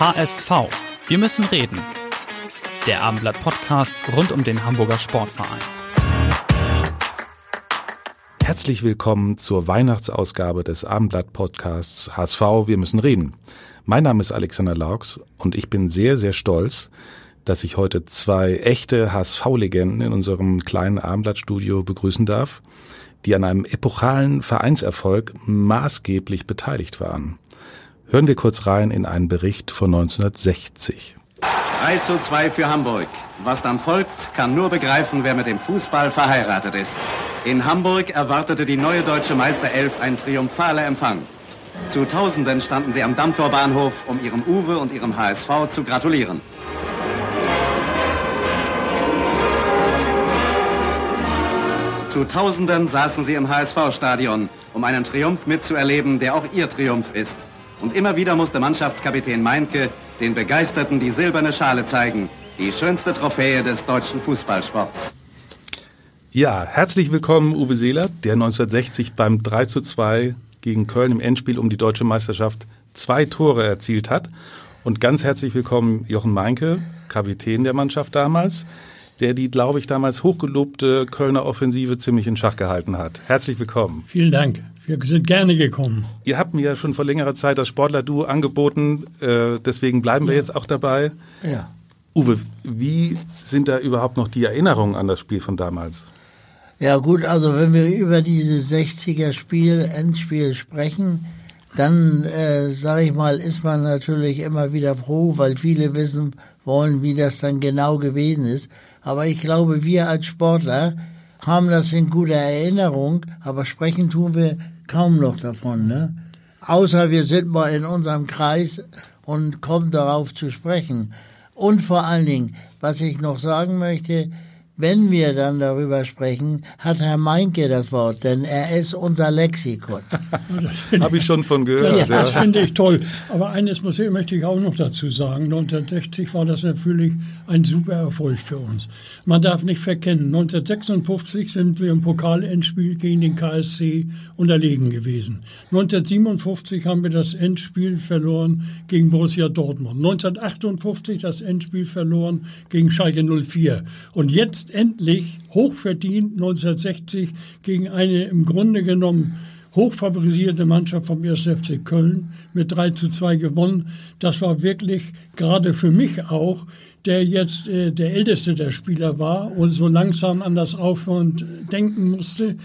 HSV. Wir müssen reden. Der Abendblatt-Podcast rund um den Hamburger Sportverein. Herzlich willkommen zur Weihnachtsausgabe des Abendblatt-Podcasts HSV. Wir müssen reden. Mein Name ist Alexander Laux und ich bin sehr, sehr stolz, dass ich heute zwei echte HSV-Legenden in unserem kleinen Abendblattstudio begrüßen darf, die an einem epochalen Vereinserfolg maßgeblich beteiligt waren. Hören wir kurz rein in einen Bericht von 1960. 3 zu 2 für Hamburg. Was dann folgt, kann nur begreifen, wer mit dem Fußball verheiratet ist. In Hamburg erwartete die neue deutsche Meisterelf ein triumphaler Empfang. Zu Tausenden standen sie am Dammtorbahnhof, um ihrem Uwe und ihrem HSV zu gratulieren. Zu Tausenden saßen sie im HSV-Stadion, um einen Triumph mitzuerleben, der auch ihr Triumph ist. Und immer wieder musste Mannschaftskapitän Meinke den Begeisterten die silberne Schale zeigen, die schönste Trophäe des deutschen Fußballsports. Ja, herzlich willkommen Uwe Seeler, der 1960 beim 3 zu 2 gegen Köln im Endspiel um die deutsche Meisterschaft zwei Tore erzielt hat. Und ganz herzlich willkommen Jochen Meinke, Kapitän der Mannschaft damals, der die, glaube ich, damals hochgelobte Kölner Offensive ziemlich in Schach gehalten hat. Herzlich willkommen. Vielen Dank. Wir sind gerne gekommen. Ihr habt mir ja schon vor längerer Zeit das Sportler-Duo angeboten, äh, deswegen bleiben wir ja. jetzt auch dabei. Ja. Uwe, wie sind da überhaupt noch die Erinnerungen an das Spiel von damals? Ja gut, also wenn wir über dieses 60er Spiel, Endspiel sprechen, dann äh, sage ich mal, ist man natürlich immer wieder froh, weil viele wissen wollen, wie das dann genau gewesen ist. Aber ich glaube, wir als Sportler haben das in guter Erinnerung, aber sprechen tun wir kaum noch davon, ne? Außer wir sind mal in unserem Kreis und kommen darauf zu sprechen. Und vor allen Dingen, was ich noch sagen möchte, wenn wir dann darüber sprechen, hat Herr Meinke das Wort, denn er ist unser Lexikon. Habe ich schon von gehört. Das, ja. das finde ich toll. Aber eines muss ich, möchte ich auch noch dazu sagen. 1960 war das natürlich ein super Erfolg für uns. Man darf nicht verkennen, 1956 sind wir im Pokalendspiel gegen den KSC unterlegen gewesen. 1957 haben wir das Endspiel verloren gegen Borussia Dortmund. 1958 das Endspiel verloren gegen Schalke 04. Und jetzt letztendlich hochverdient 1960 gegen eine im Grunde genommen hochfavorisierte Mannschaft vom 1. FC Köln mit 3 zu 2 gewonnen. Das war wirklich gerade für mich auch, der jetzt äh, der älteste der Spieler war und so langsam an das Aufhören denken musste,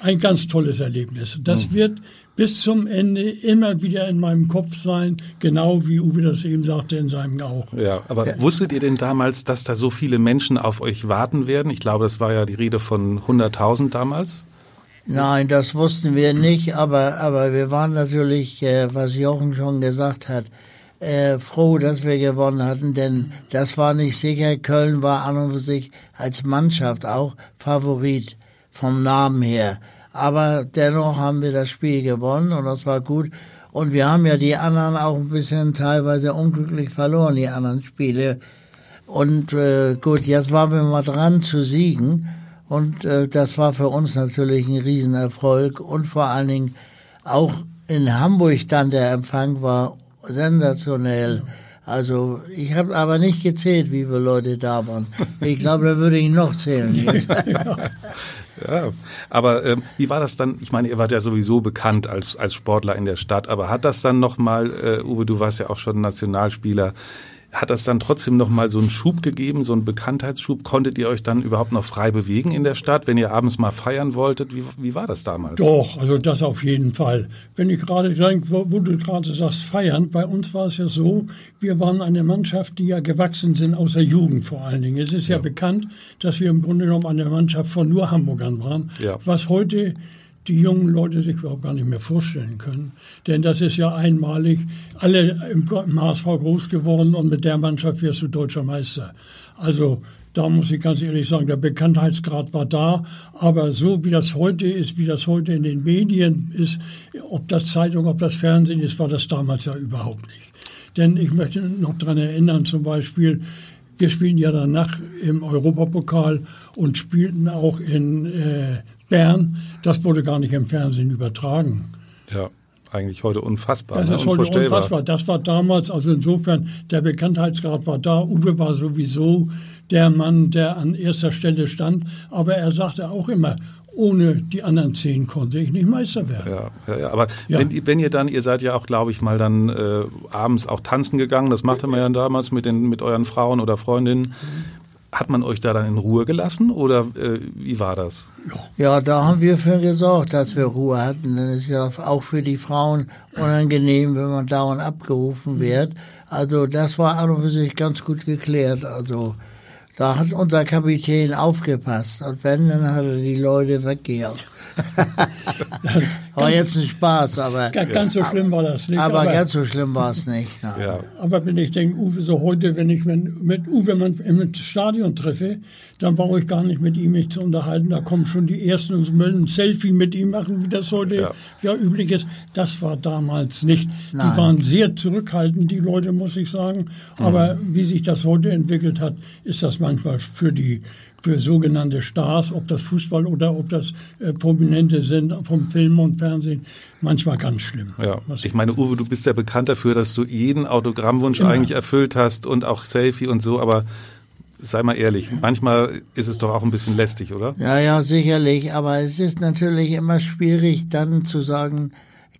ein ganz tolles Erlebnis. Das mhm. wird bis zum Ende immer wieder in meinem Kopf sein, genau wie Uwe das eben sagte in seinem auch. Ja, aber ja. wusstet ihr denn damals, dass da so viele Menschen auf euch warten werden? Ich glaube, das war ja die Rede von 100.000 damals. Nein, das wussten wir nicht, aber, aber wir waren natürlich, äh, was Jochen schon gesagt hat, äh, froh, dass wir gewonnen hatten, denn das war nicht sicher. Köln war an und für sich als Mannschaft auch Favorit vom Namen her. Aber dennoch haben wir das Spiel gewonnen und das war gut. Und wir haben ja die anderen auch ein bisschen teilweise unglücklich verloren, die anderen Spiele. Und äh, gut, jetzt waren wir mal dran zu siegen. Und äh, das war für uns natürlich ein Riesenerfolg. Und vor allen Dingen auch in Hamburg dann der Empfang war sensationell. Also ich habe aber nicht gezählt, wie viele Leute da waren. Ich glaube, da würde ich noch zählen jetzt. Ja, aber ähm, wie war das dann? Ich meine, ihr wart ja sowieso bekannt als, als Sportler in der Stadt, aber hat das dann nochmal, äh, Uwe, du warst ja auch schon Nationalspieler, hat das dann trotzdem nochmal so einen Schub gegeben, so einen Bekanntheitsschub? Konntet ihr euch dann überhaupt noch frei bewegen in der Stadt, wenn ihr abends mal feiern wolltet? Wie, wie war das damals? Doch, also das auf jeden Fall. Wenn ich gerade denke, wo, wo, du gerade sagst, feiern, bei uns war es ja so, wir waren eine Mannschaft, die ja gewachsen sind aus der Jugend vor allen Dingen. Es ist ja, ja bekannt, dass wir im Grunde genommen eine Mannschaft von nur Hamburgern waren, ja. was heute die jungen Leute sich überhaupt gar nicht mehr vorstellen können. Denn das ist ja einmalig, alle im HSV groß geworden und mit der Mannschaft wirst du deutscher Meister. Also da muss ich ganz ehrlich sagen, der Bekanntheitsgrad war da, aber so wie das heute ist, wie das heute in den Medien ist, ob das Zeitung, ob das Fernsehen ist, war das damals ja überhaupt nicht. Denn ich möchte noch daran erinnern, zum Beispiel, wir spielen ja danach im Europapokal und spielten auch in äh, Bern. Das wurde gar nicht im Fernsehen übertragen. Ja eigentlich heute unfassbar. Das ne? ist heute unfassbar. Das war damals, also insofern, der Bekanntheitsgrad war da. Uwe war sowieso der Mann, der an erster Stelle stand. Aber er sagte auch immer, ohne die anderen zehn konnte ich nicht Meister werden. Ja, ja, ja. aber ja. Wenn, wenn, ihr dann, ihr seid ja auch, glaube ich, mal dann äh, abends auch tanzen gegangen, das machte man ja damals mit, den, mit euren Frauen oder Freundinnen. Hat man euch da dann in Ruhe gelassen oder äh, wie war das? Ja, da haben wir für gesorgt, dass wir Ruhe hatten. Dann ist ja auch für die Frauen unangenehm, wenn man dauernd abgerufen wird. Also das war an und für sich ganz gut geklärt. Also da hat unser Kapitän aufgepasst. Und wenn, dann hat er die Leute weggejagt. war jetzt ein Spaß, aber. Ganz so schlimm war das nicht. Aber, aber ganz so schlimm war es nicht. Ja. Aber wenn ich denke, Uwe, so heute, wenn ich mit Uwe im Stadion treffe, dann brauche ich gar nicht mit ihm mich zu unterhalten. Da kommen schon die Ersten und wollen ein Selfie mit ihm machen, wie das heute ja. ja üblich ist. Das war damals nicht. Nein. Die waren sehr zurückhaltend, die Leute, muss ich sagen. Aber mhm. wie sich das heute entwickelt hat, ist das manchmal für die für sogenannte Stars, ob das Fußball oder ob das äh, Prominente sind vom Film und Fernsehen, manchmal ganz schlimm. Ja. Ich meine, Uwe, du bist ja bekannt dafür, dass du jeden Autogrammwunsch Immer. eigentlich erfüllt hast und auch Selfie und so, aber sei mal ehrlich, manchmal ist es doch auch ein bisschen lästig, oder? Ja, ja, sicherlich, aber es ist natürlich immer schwierig dann zu sagen,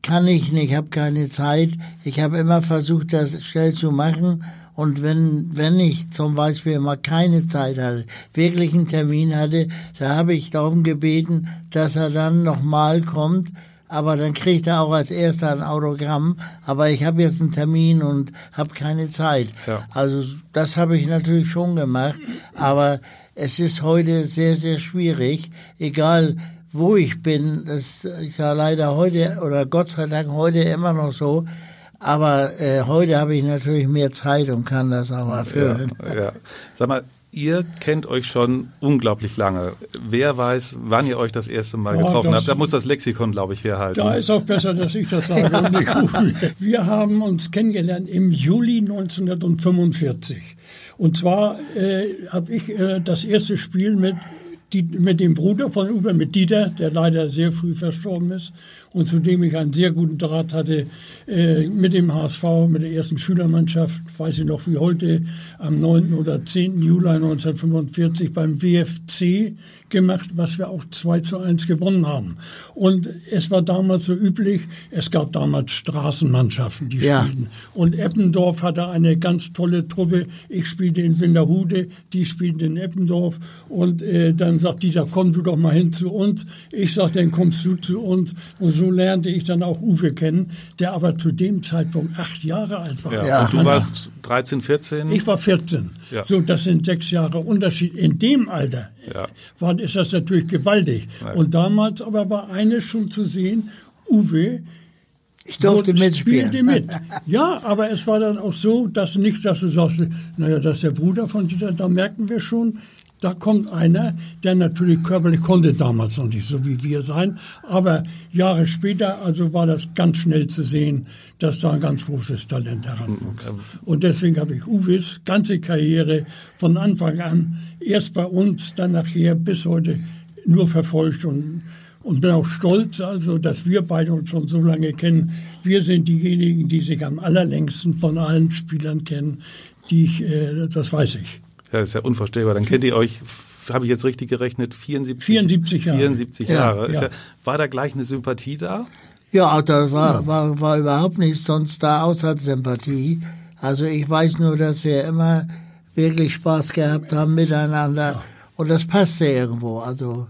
kann ich nicht, habe keine Zeit. Ich habe immer versucht, das schnell zu machen und wenn, wenn ich zum Beispiel mal keine Zeit hatte, wirklich einen Termin hatte, da habe ich darum gebeten, dass er dann nochmal kommt. Aber dann kriegt er auch als erster ein Autogramm. Aber ich habe jetzt einen Termin und habe keine Zeit. Ja. Also das habe ich natürlich schon gemacht. Aber es ist heute sehr, sehr schwierig. Egal, wo ich bin, das ist ja leider heute oder Gott sei Dank heute immer noch so, aber äh, heute habe ich natürlich mehr Zeit und kann das auch erfüllen. Ja, ja. Sag mal, ihr kennt euch schon unglaublich lange. Wer weiß, wann ihr euch das erste Mal getroffen das, habt? Da muss das Lexikon, glaube ich, herhalten. Da ist auch besser, dass ich das sage Wir haben uns kennengelernt im Juli 1945. Und zwar äh, habe ich äh, das erste Spiel mit die, mit dem Bruder von Uwe, mit Dieter, der leider sehr früh verstorben ist und zu dem ich einen sehr guten Draht hatte, äh, mit dem HSV, mit der ersten Schülermannschaft, weiß ich noch wie heute, am 9. oder 10. Juli 1945 beim WFC gemacht, was wir auch 2 zu 1 gewonnen haben. Und es war damals so üblich, es gab damals Straßenmannschaften, die ja. spielten. Und Eppendorf hatte eine ganz tolle Truppe. Ich spielte in Winterhude, die spielten in Eppendorf. Und äh, dann sagt die, da komm du doch mal hin zu uns. Ich sag, dann kommst du zu uns. Und so lernte ich dann auch Uwe kennen, der aber zu dem Zeitpunkt acht Jahre alt war. Ja. ja. Und du warst 13, 14? Ich war 14. Ja. So, das sind sechs Jahre Unterschied. In dem Alter ja. war, ist das natürlich gewaltig. Nein. Und damals aber war eines schon zu sehen, Uwe, ich durfte mitspielen. mit. Ja, aber es war dann auch so, dass nicht, dass du sagst, naja, das ist der Bruder von Dieter, da merken wir schon, da kommt einer, der natürlich körperlich konnte damals noch nicht so wie wir sein, aber Jahre später, also war das ganz schnell zu sehen, dass da ein ganz großes Talent heranwuchs. Und deswegen habe ich Uwes ganze Karriere von Anfang an, erst bei uns, dann nachher bis heute nur verfolgt und und bin auch stolz, also, dass wir beide uns schon so lange kennen. Wir sind diejenigen, die sich am allerlängsten von allen Spielern kennen, die ich, äh, das weiß ich. Ja, das ist ja unvorstellbar. Dann kennt ihr euch, habe ich jetzt richtig gerechnet, 74, 74 Jahre. 74 Jahre. Ja, ja. war da gleich eine Sympathie da? Ja, da war, war, war überhaupt nichts sonst da außer Sympathie. Also ich weiß nur, dass wir immer wirklich Spaß gehabt haben miteinander. Und das passte irgendwo. Also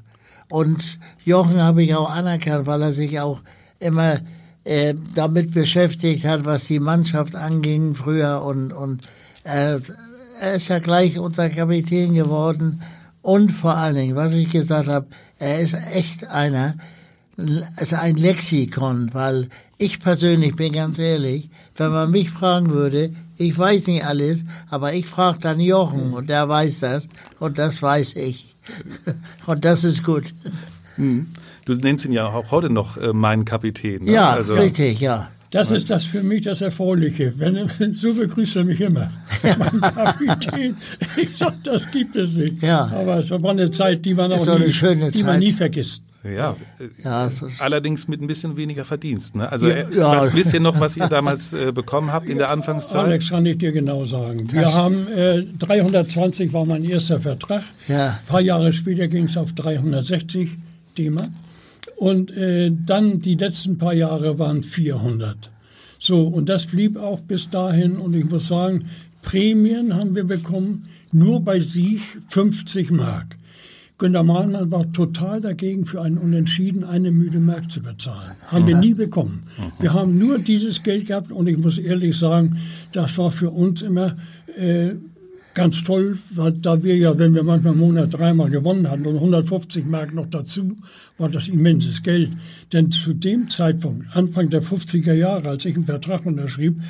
und Jochen habe ich auch anerkannt, weil er sich auch immer äh, damit beschäftigt hat, was die Mannschaft anging früher und und äh, er ist ja gleich unser Kapitän geworden. Und vor allen Dingen, was ich gesagt habe, er ist echt einer, ist ein Lexikon, weil ich persönlich bin ganz ehrlich, wenn man mich fragen würde, ich weiß nicht alles, aber ich frage dann Jochen und der weiß das und das weiß ich. Und das ist gut. Hm. Du nennst ihn ja auch heute noch äh, meinen Kapitän. Ne? Ja, also, richtig, ja. Das ist das für mich das Erfreuliche. Wenn, so begrüßt er mich immer. mein Kapitän. Ich sag, das gibt es nicht. Ja. Aber es war eine Zeit, die man auch nie, die man nie vergisst. Ja, ja allerdings mit ein bisschen weniger Verdienst. Ne? Also ja, äh, ja. Was, wisst ihr noch, was ihr damals äh, bekommen habt in der Anfangszeit? Alex, kann ich dir genau sagen. Wir haben äh, 320 war mein erster Vertrag. Ja. Ein paar Jahre später ging es auf 360 D-Mark. Und äh, dann die letzten paar Jahre waren 400. So, und das blieb auch bis dahin. Und ich muss sagen, Prämien haben wir bekommen, nur bei Sieg 50 Mark. Günter Mahlmann war total dagegen, für einen Unentschieden eine müde Mark zu bezahlen. Haben wir nie bekommen. Wir haben nur dieses Geld gehabt und ich muss ehrlich sagen, das war für uns immer äh, ganz toll, weil da wir ja, wenn wir manchmal im Monat dreimal gewonnen hatten und 150 Mark noch dazu, war das immenses Geld. Denn zu dem Zeitpunkt, Anfang der 50er Jahre, als ich einen Vertrag unterschrieb,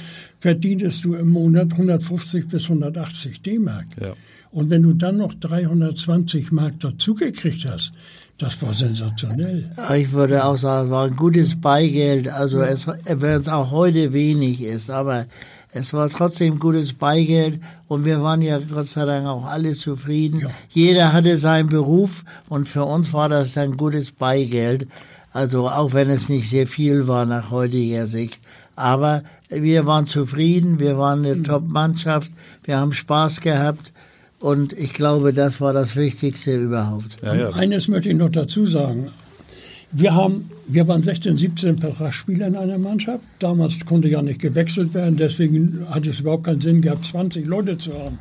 verdientest du im Monat 150 bis 180 D-Mark. Ja. Und wenn du dann noch 320 Mark dazugekriegt hast, das war sensationell. Ich würde auch sagen, es war ein gutes Beigeld. Also es, wenn es auch heute wenig ist, aber es war trotzdem gutes Beigeld und wir waren ja Gott sei Dank auch alle zufrieden. Ja. Jeder hatte seinen Beruf und für uns war das ein gutes Beigeld. Also auch wenn es nicht sehr viel war nach heutiger Sicht. Aber wir waren zufrieden, wir waren eine mhm. Top-Mannschaft, wir haben Spaß gehabt und ich glaube, das war das Wichtigste überhaupt. Ja, ja. Eines möchte ich noch dazu sagen. Wir haben wir waren 16, 17 Vertragsspieler in einer Mannschaft. Damals konnte ja nicht gewechselt werden, deswegen hat es überhaupt keinen Sinn gehabt, 20 Leute zu haben.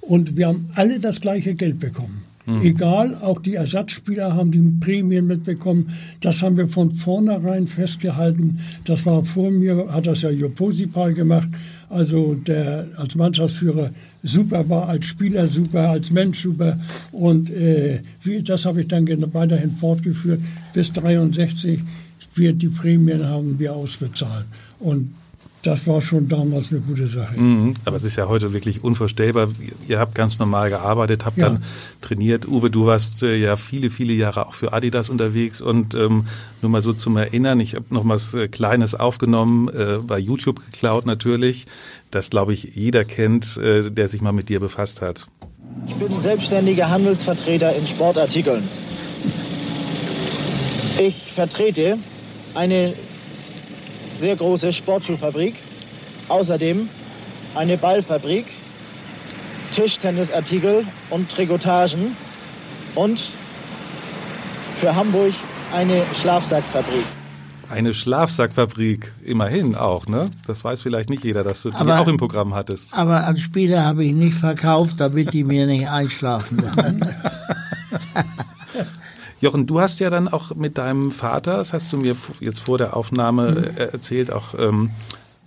Und wir haben alle das gleiche Geld bekommen. Mhm. Egal, auch die Ersatzspieler haben die Prämien mitbekommen. Das haben wir von vornherein festgehalten. Das war vor mir, hat das ja Joposipal gemacht. Also der als Mannschaftsführer super war, als Spieler super, als Mensch super. Und äh, das habe ich dann weiterhin fortgeführt. Bis 63 wird die Prämien haben wir ausbezahlt. Und das war schon damals eine gute Sache. Mhm, aber es ist ja heute wirklich unvorstellbar. Ihr habt ganz normal gearbeitet, habt ja. dann trainiert. Uwe, du warst äh, ja viele, viele Jahre auch für Adidas unterwegs und ähm, nur mal so zum Erinnern, ich habe noch was äh, Kleines aufgenommen, äh, bei YouTube geklaut natürlich, das glaube ich jeder kennt, äh, der sich mal mit dir befasst hat. Ich bin selbstständiger Handelsvertreter in Sportartikeln. Ich vertrete eine sehr große Sportschuhfabrik, außerdem eine Ballfabrik, Tischtennisartikel und Trikotagen und für Hamburg eine Schlafsackfabrik. Eine Schlafsackfabrik, immerhin auch, ne? Das weiß vielleicht nicht jeder, dass du die aber, auch im Programm hattest. Aber an Spieler habe ich nicht verkauft, damit die mir nicht einschlafen. Jochen, du hast ja dann auch mit deinem Vater, das hast du mir jetzt vor der Aufnahme mhm. Äh, erzählt, auch ähm,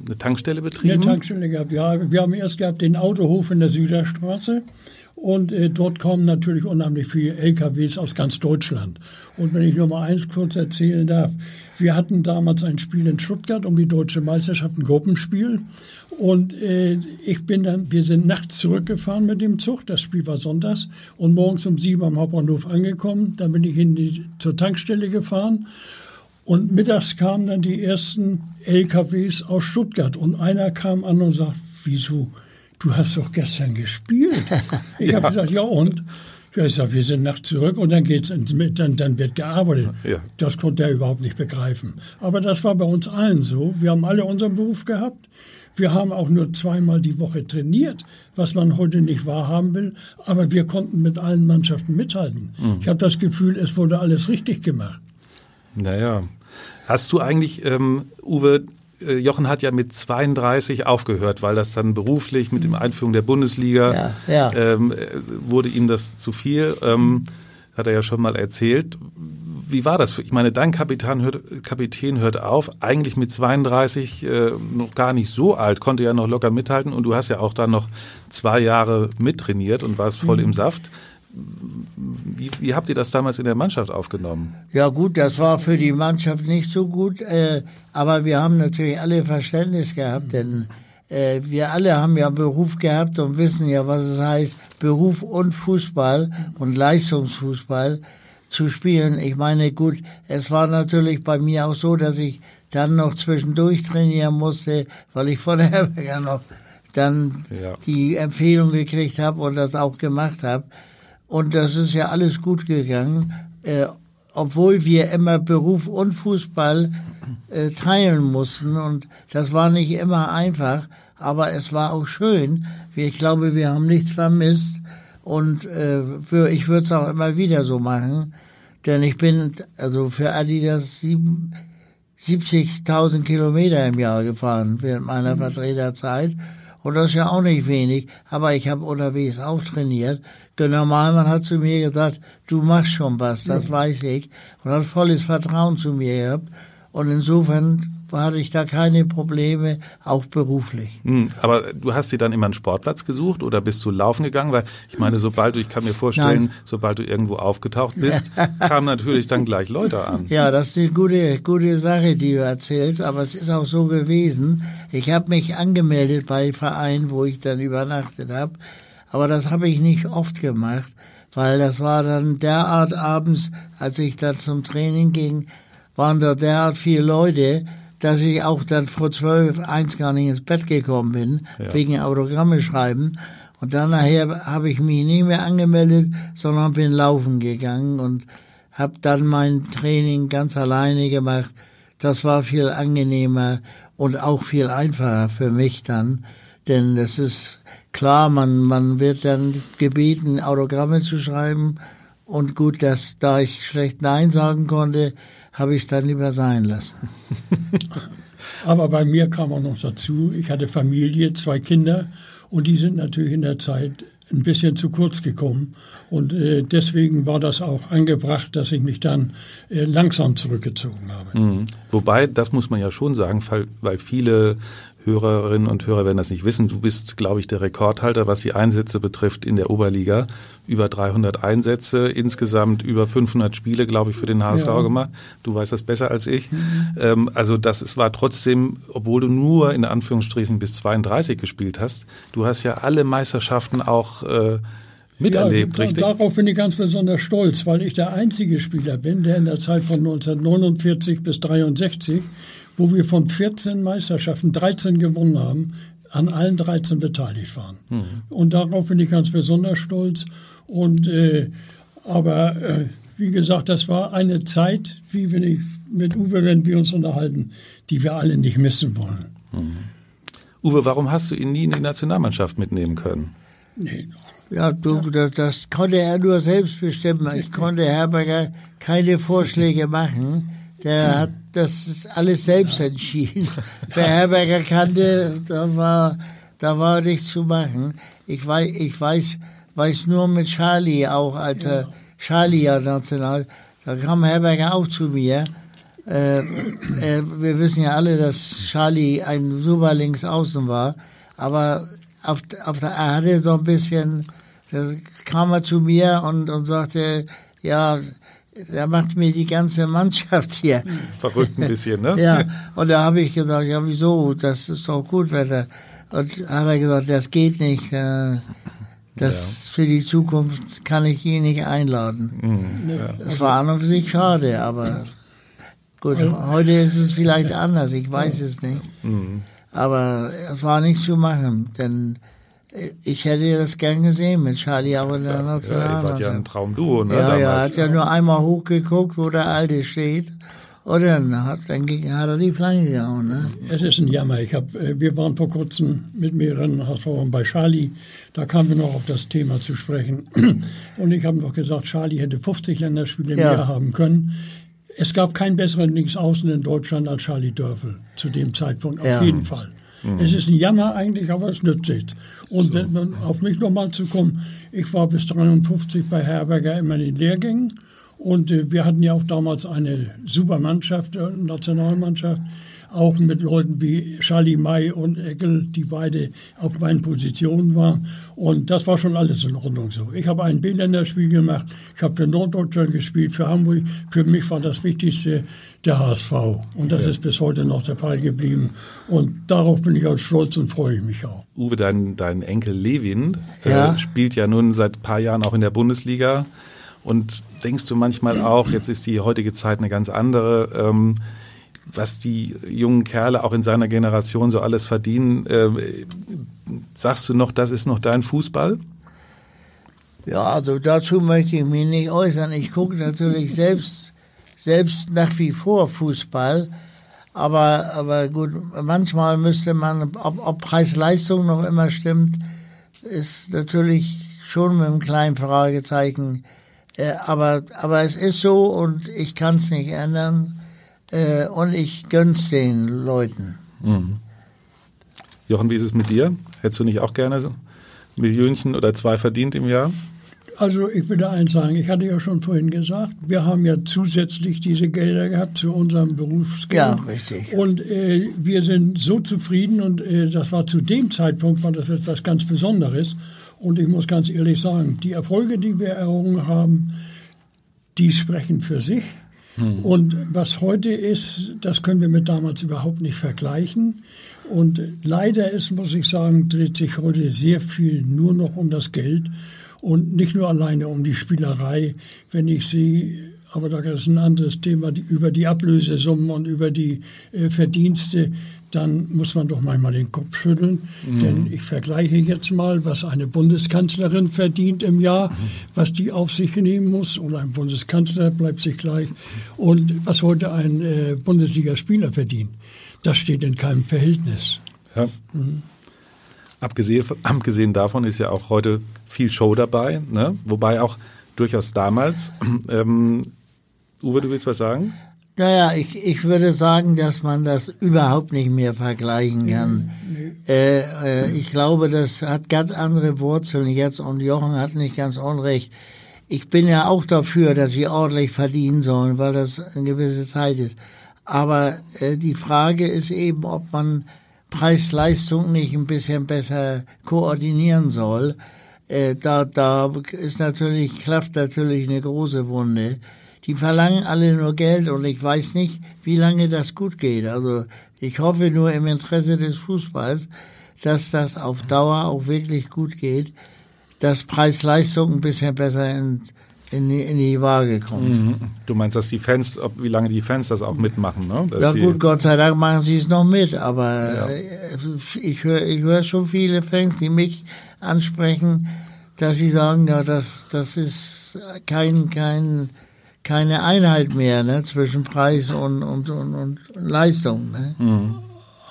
eine Tankstelle betrieben? Eine Tankstelle gehabt, ja. Wir haben erst gehabt den Autohof in der Süderstraße. Und äh, dort kommen natürlich unheimlich viele LKWs aus ganz Deutschland. Und wenn ich nur mal eins kurz erzählen darf, wir hatten damals ein Spiel in Stuttgart um die deutsche Meisterschaft, ein Gruppenspiel. Und äh, ich bin dann, wir sind nachts zurückgefahren mit dem Zug, das Spiel war sonntags, und morgens um sieben am Hauptbahnhof angekommen. Dann bin ich in die, zur Tankstelle gefahren. Und mittags kamen dann die ersten LKWs aus Stuttgart. Und einer kam an und sagt, wieso? Du hast doch gestern gespielt. Ich ja. habe gesagt, ja und? Ja, ich sage, wir sind nachts zurück und dann geht's dann, dann wird gearbeitet. Ja. Das konnte er überhaupt nicht begreifen. Aber das war bei uns allen so. Wir haben alle unseren Beruf gehabt. Wir haben auch nur zweimal die Woche trainiert, was man heute nicht wahrhaben will. Aber wir konnten mit allen Mannschaften mithalten. Mhm. Ich habe das Gefühl, es wurde alles richtig gemacht. Naja. Hast du eigentlich, ähm, Uwe, Jochen hat ja mit 32 aufgehört, weil das dann beruflich mit dem Einführung der Bundesliga ja, ja. Ähm, äh, wurde ihm das zu viel. Ähm, hat er ja schon mal erzählt wie war das? Ich meine, dein Kapitän hört, Kapitän hört auf, eigentlich mit 32 äh, noch gar nicht so alt, konnte ja noch locker mithalten und du hast ja auch dann noch zwei Jahre mittrainiert und warst voll mhm. im Saft. Wie, wie habt ihr das damals in der Mannschaft aufgenommen? Ja gut, das war für die Mannschaft nicht so gut, äh, aber wir haben natürlich alle Verständnis gehabt, denn äh, wir alle haben ja Beruf gehabt und wissen ja, was es heißt, Beruf und Fußball und Leistungsfußball zu spielen. Ich meine, gut, es war natürlich bei mir auch so, dass ich dann noch zwischendurch trainieren musste, weil ich von Herberger noch dann ja. die Empfehlung gekriegt habe und das auch gemacht habe. Und das ist ja alles gut gegangen, äh, obwohl wir immer Beruf und Fußball äh, teilen mussten. Und das war nicht immer einfach, aber es war auch schön. Ich glaube, wir haben nichts vermisst. Und äh, für, ich würde es auch immer wieder so machen. Denn ich bin also für Adidas 70.000 Kilometer im Jahr gefahren während meiner mhm. Vertreterzeit. Und das ist ja auch nicht wenig, aber ich habe unterwegs auch trainiert. Günter Malmann hat zu mir gesagt, du machst schon was, das ja. weiß ich. Und hat volles Vertrauen zu mir gehabt. Und insofern hatte ich da keine Probleme, auch beruflich. Hm, aber du hast dir dann immer einen Sportplatz gesucht oder bist du laufen gegangen? Weil ich meine, sobald du, ich kann mir vorstellen, Nein. sobald du irgendwo aufgetaucht bist, kamen natürlich dann gleich Leute an. Ja, das ist eine gute, gute Sache, die du erzählst, aber es ist auch so gewesen. Ich habe mich angemeldet bei Vereinen, wo ich dann übernachtet habe, aber das habe ich nicht oft gemacht, weil das war dann derart abends, als ich dann zum Training ging, waren da derart viele Leute, dass ich auch dann vor zwölf, eins gar nicht ins Bett gekommen bin, ja. wegen Autogramme schreiben. Und dann nachher habe ich mich nie mehr angemeldet, sondern bin laufen gegangen und habe dann mein Training ganz alleine gemacht. Das war viel angenehmer und auch viel einfacher für mich dann, denn das ist klar, man, man wird dann gebeten, Autogramme zu schreiben und gut, dass da ich schlecht Nein sagen konnte, habe ich es dann lieber sein lassen. Aber bei mir kam auch noch dazu, ich hatte Familie, zwei Kinder und die sind natürlich in der Zeit ein bisschen zu kurz gekommen. Und äh, deswegen war das auch angebracht, dass ich mich dann äh, langsam zurückgezogen habe. Mhm. Wobei, das muss man ja schon sagen, weil, weil viele Hörerinnen und Hörer werden das nicht wissen. Du bist, glaube ich, der Rekordhalter, was die Einsätze betrifft in der Oberliga. Über 300 Einsätze, insgesamt über 500 Spiele, glaube ich, für den HSV ja. gemacht. Du weißt das besser als ich. Mhm. Ähm, also das ist, war trotzdem, obwohl du nur in Anführungsstrichen bis 32 gespielt hast, du hast ja alle Meisterschaften auch äh, miterlebt, ja, richtig? Darauf bin ich ganz besonders stolz, weil ich der einzige Spieler bin, der in der Zeit von 1949 bis 63 wo wir von 14 Meisterschaften 13 gewonnen haben, an allen 13 beteiligt waren. Mhm. Und darauf bin ich ganz besonders stolz. Und äh, aber äh, wie gesagt, das war eine Zeit, wie wenn ich mit Uwe, wenn wir uns unterhalten, die wir alle nicht missen wollen. Mhm. Uwe, warum hast du ihn nie in die Nationalmannschaft mitnehmen können? Nee. Ja, du, das, das konnte er nur selbst bestimmen. Ich konnte Herberger keine Vorschläge machen. Der hat das alles selbst entschieden. Wer Herberger kannte, da war, da war nichts zu machen. Ich weiß, ich weiß, weiß nur mit Charlie auch, als er Charlie ja national, da kam Herberger auch zu mir. Äh, äh, wir wissen ja alle, dass Charlie ein super Linksaußen war, aber auf, auf der, er hatte so ein bisschen, da kam er zu mir und, und sagte, ja, da macht mir die ganze Mannschaft hier. Verrückt ein bisschen, ne? ja, und da habe ich gesagt, ja wieso, das ist doch gut, Wetter. Und hat er gesagt, das geht nicht. Äh, das ja. für die Zukunft kann ich ihn nicht einladen. Mhm, ja. Das war an und für sich schade, aber gut, heute ist es vielleicht anders, ich weiß es nicht. Mhm. Aber es war nicht zu machen, denn ich hätte das gern gesehen mit Charlie in der Nationalmannschaft. Ja, ja ein Traumduo, ne? Ja, ja, hat ja nur einmal hochgeguckt, wo der Alte steht. Und dann hat, dann hat er die Flanke gehauen. Ne? Es ist ein Jammer. Ich hab, äh, wir waren vor kurzem mit mehreren HSVern bei Charlie. Da kamen wir noch auf das Thema zu sprechen. Und ich habe noch gesagt, Charlie hätte 50 Länderspiele ja. mehr haben können. Es gab keinen besseren Linksaußen in Deutschland als Charlie Dörfel zu dem Zeitpunkt, auf ja. jeden Fall. Mhm. Es ist ein Jammer eigentlich, aber es nützt nichts. Und so. auf mich nochmal zu kommen, ich war bis 53 bei Herberger immer in den Lehrgängen und äh, wir hatten ja auch damals eine super Mannschaft, äh, Nationalmannschaft. Auch mit Leuten wie Charlie May und Eckel, die beide auf meinen Positionen waren. Und das war schon alles in Ordnung so. Ich habe ein B-Länderspiel gemacht, ich habe für Norddeutschland gespielt, für Hamburg. Für mich war das Wichtigste der HSV. Und das ja. ist bis heute noch der Fall geblieben. Und darauf bin ich auch stolz und freue ich mich auch. Uwe, dein, dein Enkel Levin äh, ja. Äh, spielt ja nun seit ein paar Jahren auch in der Bundesliga. Und denkst du manchmal auch, jetzt ist die heutige Zeit eine ganz andere, ähm, was die jungen Kerle auch in seiner Generation so alles verdienen. Äh, sagst du noch, das ist noch dein Fußball? Ja, also dazu möchte ich mich nicht äußern. Ich gucke natürlich selbst, selbst nach wie vor Fußball. Aber, aber gut, manchmal müsste man, ob, ob Preis-Leistung noch immer stimmt, ist natürlich schon mit einem kleinen Fragezeichen äh, aber, aber es ist so und ich kann es nicht ändern. Äh, und ich gönn's den Leuten. Mhm. Jochen, wie ist es mit dir? Hättest du nicht auch gerne so Millionchen oder zwei verdient im Jahr? Also ich will da eins sagen, ich hatte ja schon vorhin gesagt, wir haben ja zusätzlich diese Gelder gehabt zu unserem Berufsgeld. Ja, richtig. Und äh, wir sind so zufrieden und äh, das war zu dem Zeitpunkt, war das etwas ganz Besonderes. Und ich muss ganz ehrlich sagen, die Erfolge, die wir errungen haben, die sprechen für sich. Hm. Und was heute ist, das können wir mit damals überhaupt nicht vergleichen. Und leider ist, muss ich sagen, dreht sich heute sehr viel nur noch um das Geld und nicht nur alleine um die Spielerei. Wenn ich sehe, aber da ist ein anderes Thema, die, über die Ablösesummen und über die äh, Verdienste, dann muss man doch manchmal den Kopf schütteln. Mhm. Denn ich vergleiche jetzt mal, was eine Bundeskanzlerin verdient im Jahr, mhm. was die auf sich nehmen muss, oder ein Bundeskanzler bleibt sich gleich, und was heute ein äh, Bundesligaspieler verdient. Das steht in keinem Verhältnis. Ja. Mhm. Abgesehen, abgesehen davon ist ja auch heute viel Show dabei, ne? wobei auch durchaus damals, ähm, Uwe, du willst was sagen? Naja, ich, ich würde sagen, dass man das überhaupt nicht mehr vergleichen kann. Äh, äh, ich glaube, das hat ganz andere Wurzeln jetzt und Jochen hat nicht ganz unrecht. Ich bin ja auch dafür, dass sie ordentlich verdienen sollen, weil das eine gewisse Zeit ist. Aber äh, die Frage ist eben, ob man Preis-Leistung nicht ein bisschen besser koordinieren soll. Äh, da, da ist natürlich, klafft natürlich eine große Wunde die verlangen alle nur Geld und ich weiß nicht, wie lange das gut geht. Also ich hoffe nur im Interesse des Fußballs, dass das auf Dauer auch wirklich gut geht, dass Preis-Leistung ein bisschen besser in, in, die, in die Waage kommt. Mhm. Du meinst, dass die Fans, ob, wie lange die Fans das auch mitmachen, ne? Dass ja gut, Gott sei Dank machen sie es noch mit, aber ja. Äh, ich höre ich hör schon viele Fans, die mich ansprechen, dass sie sagen, ja, das, das ist kein, kein keine Einheit mehr ne, zwischen Preis und, und, und, und Leistung. Ne? Mhm.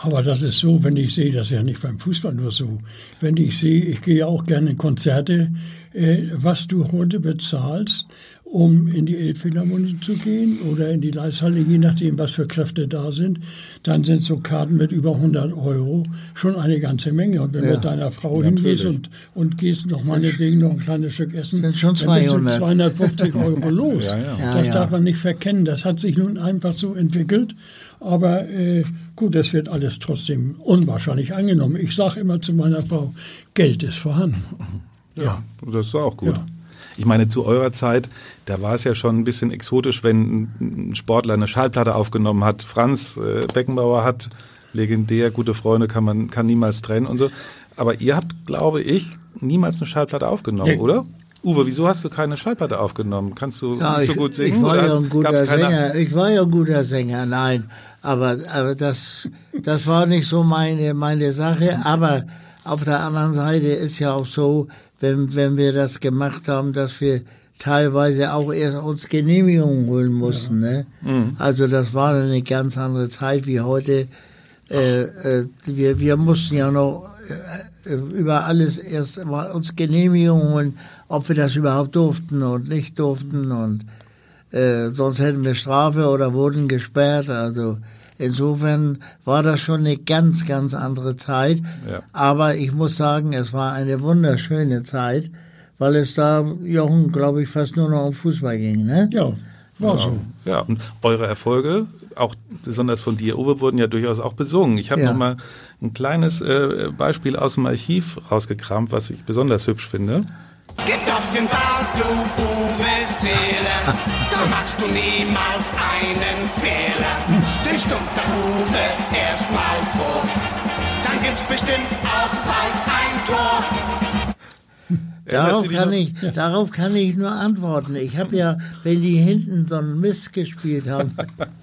Aber das ist so, wenn ich sehe, das ist ja nicht beim Fußball nur so. Wenn ich sehe, ich gehe auch gerne in Konzerte, äh, was du heute bezahlst, um in die Elbphilharmonie zu gehen oder in die Leishalle, je nachdem, was für Kräfte da sind, dann sind so Karten mit über 100 Euro schon eine ganze Menge. Und wenn du ja, mit deiner Frau hingehst und, und gehst noch meinetwegen noch ein kleines Stück essen, sind schon 200. dann bist du 250 Euro los. ja, ja. das darf man nicht verkennen. Das hat sich nun einfach so entwickelt. Aber äh, gut, das wird alles trotzdem unwahrscheinlich angenommen. Ich sage immer zu meiner Frau, Geld ist vorhanden. Ja, das ist auch gut. Ja. Ich meine, zu eurer Zeit, da war es ja schon ein bisschen exotisch, wenn ein Sportler eine Schallplatte aufgenommen hat. Franz äh, Beckenbauer hat legendär, gute Freunde kann man kann niemals trennen und so. Aber ihr habt, glaube ich, niemals eine Schallplatte aufgenommen, nee. oder? Uwe, wieso hast du keine Schallplatte aufgenommen? Kannst du ja, nicht so gut singen? Ich war ja ein guter Sänger. Ich war ja ein guter Sänger, nein. Aber, aber das, das war nicht so meine, meine Sache. Aber auf der anderen Seite ist ja auch so, wenn, wenn wir das gemacht haben, dass wir teilweise auch erst uns Genehmigungen holen mussten. Ja. Ne? Mhm. Also das war eine ganz andere Zeit wie heute. Äh, äh, wir, wir mussten ja noch äh, über alles erst mal uns Genehmigungen holen, ob wir das überhaupt durften und nicht durften und äh, sonst hätten wir Strafe oder wurden gesperrt. Also Insofern war das schon eine ganz, ganz andere Zeit. Ja. Aber ich muss sagen, es war eine wunderschöne Zeit, weil es da, Jochen, glaube ich, fast nur noch um Fußball ging, ne? Ja, war so. Ja, und eure Erfolge, auch besonders von dir, Uwe, wurden ja durchaus auch besungen. Ich habe Ja. noch mal ein kleines äh, Beispiel aus dem Archiv rausgekramt, was ich besonders hübsch finde. Gib doch den Ball zu Uwe Seele, da machst du niemals einen Fehler. Den stummt der Uwe erstmal vor, dann gibt's bestimmt auch bald ein Tor. Darauf kann, ich, darauf kann ich nur antworten. Ich habe ja, wenn die hinten so einen Mist gespielt haben,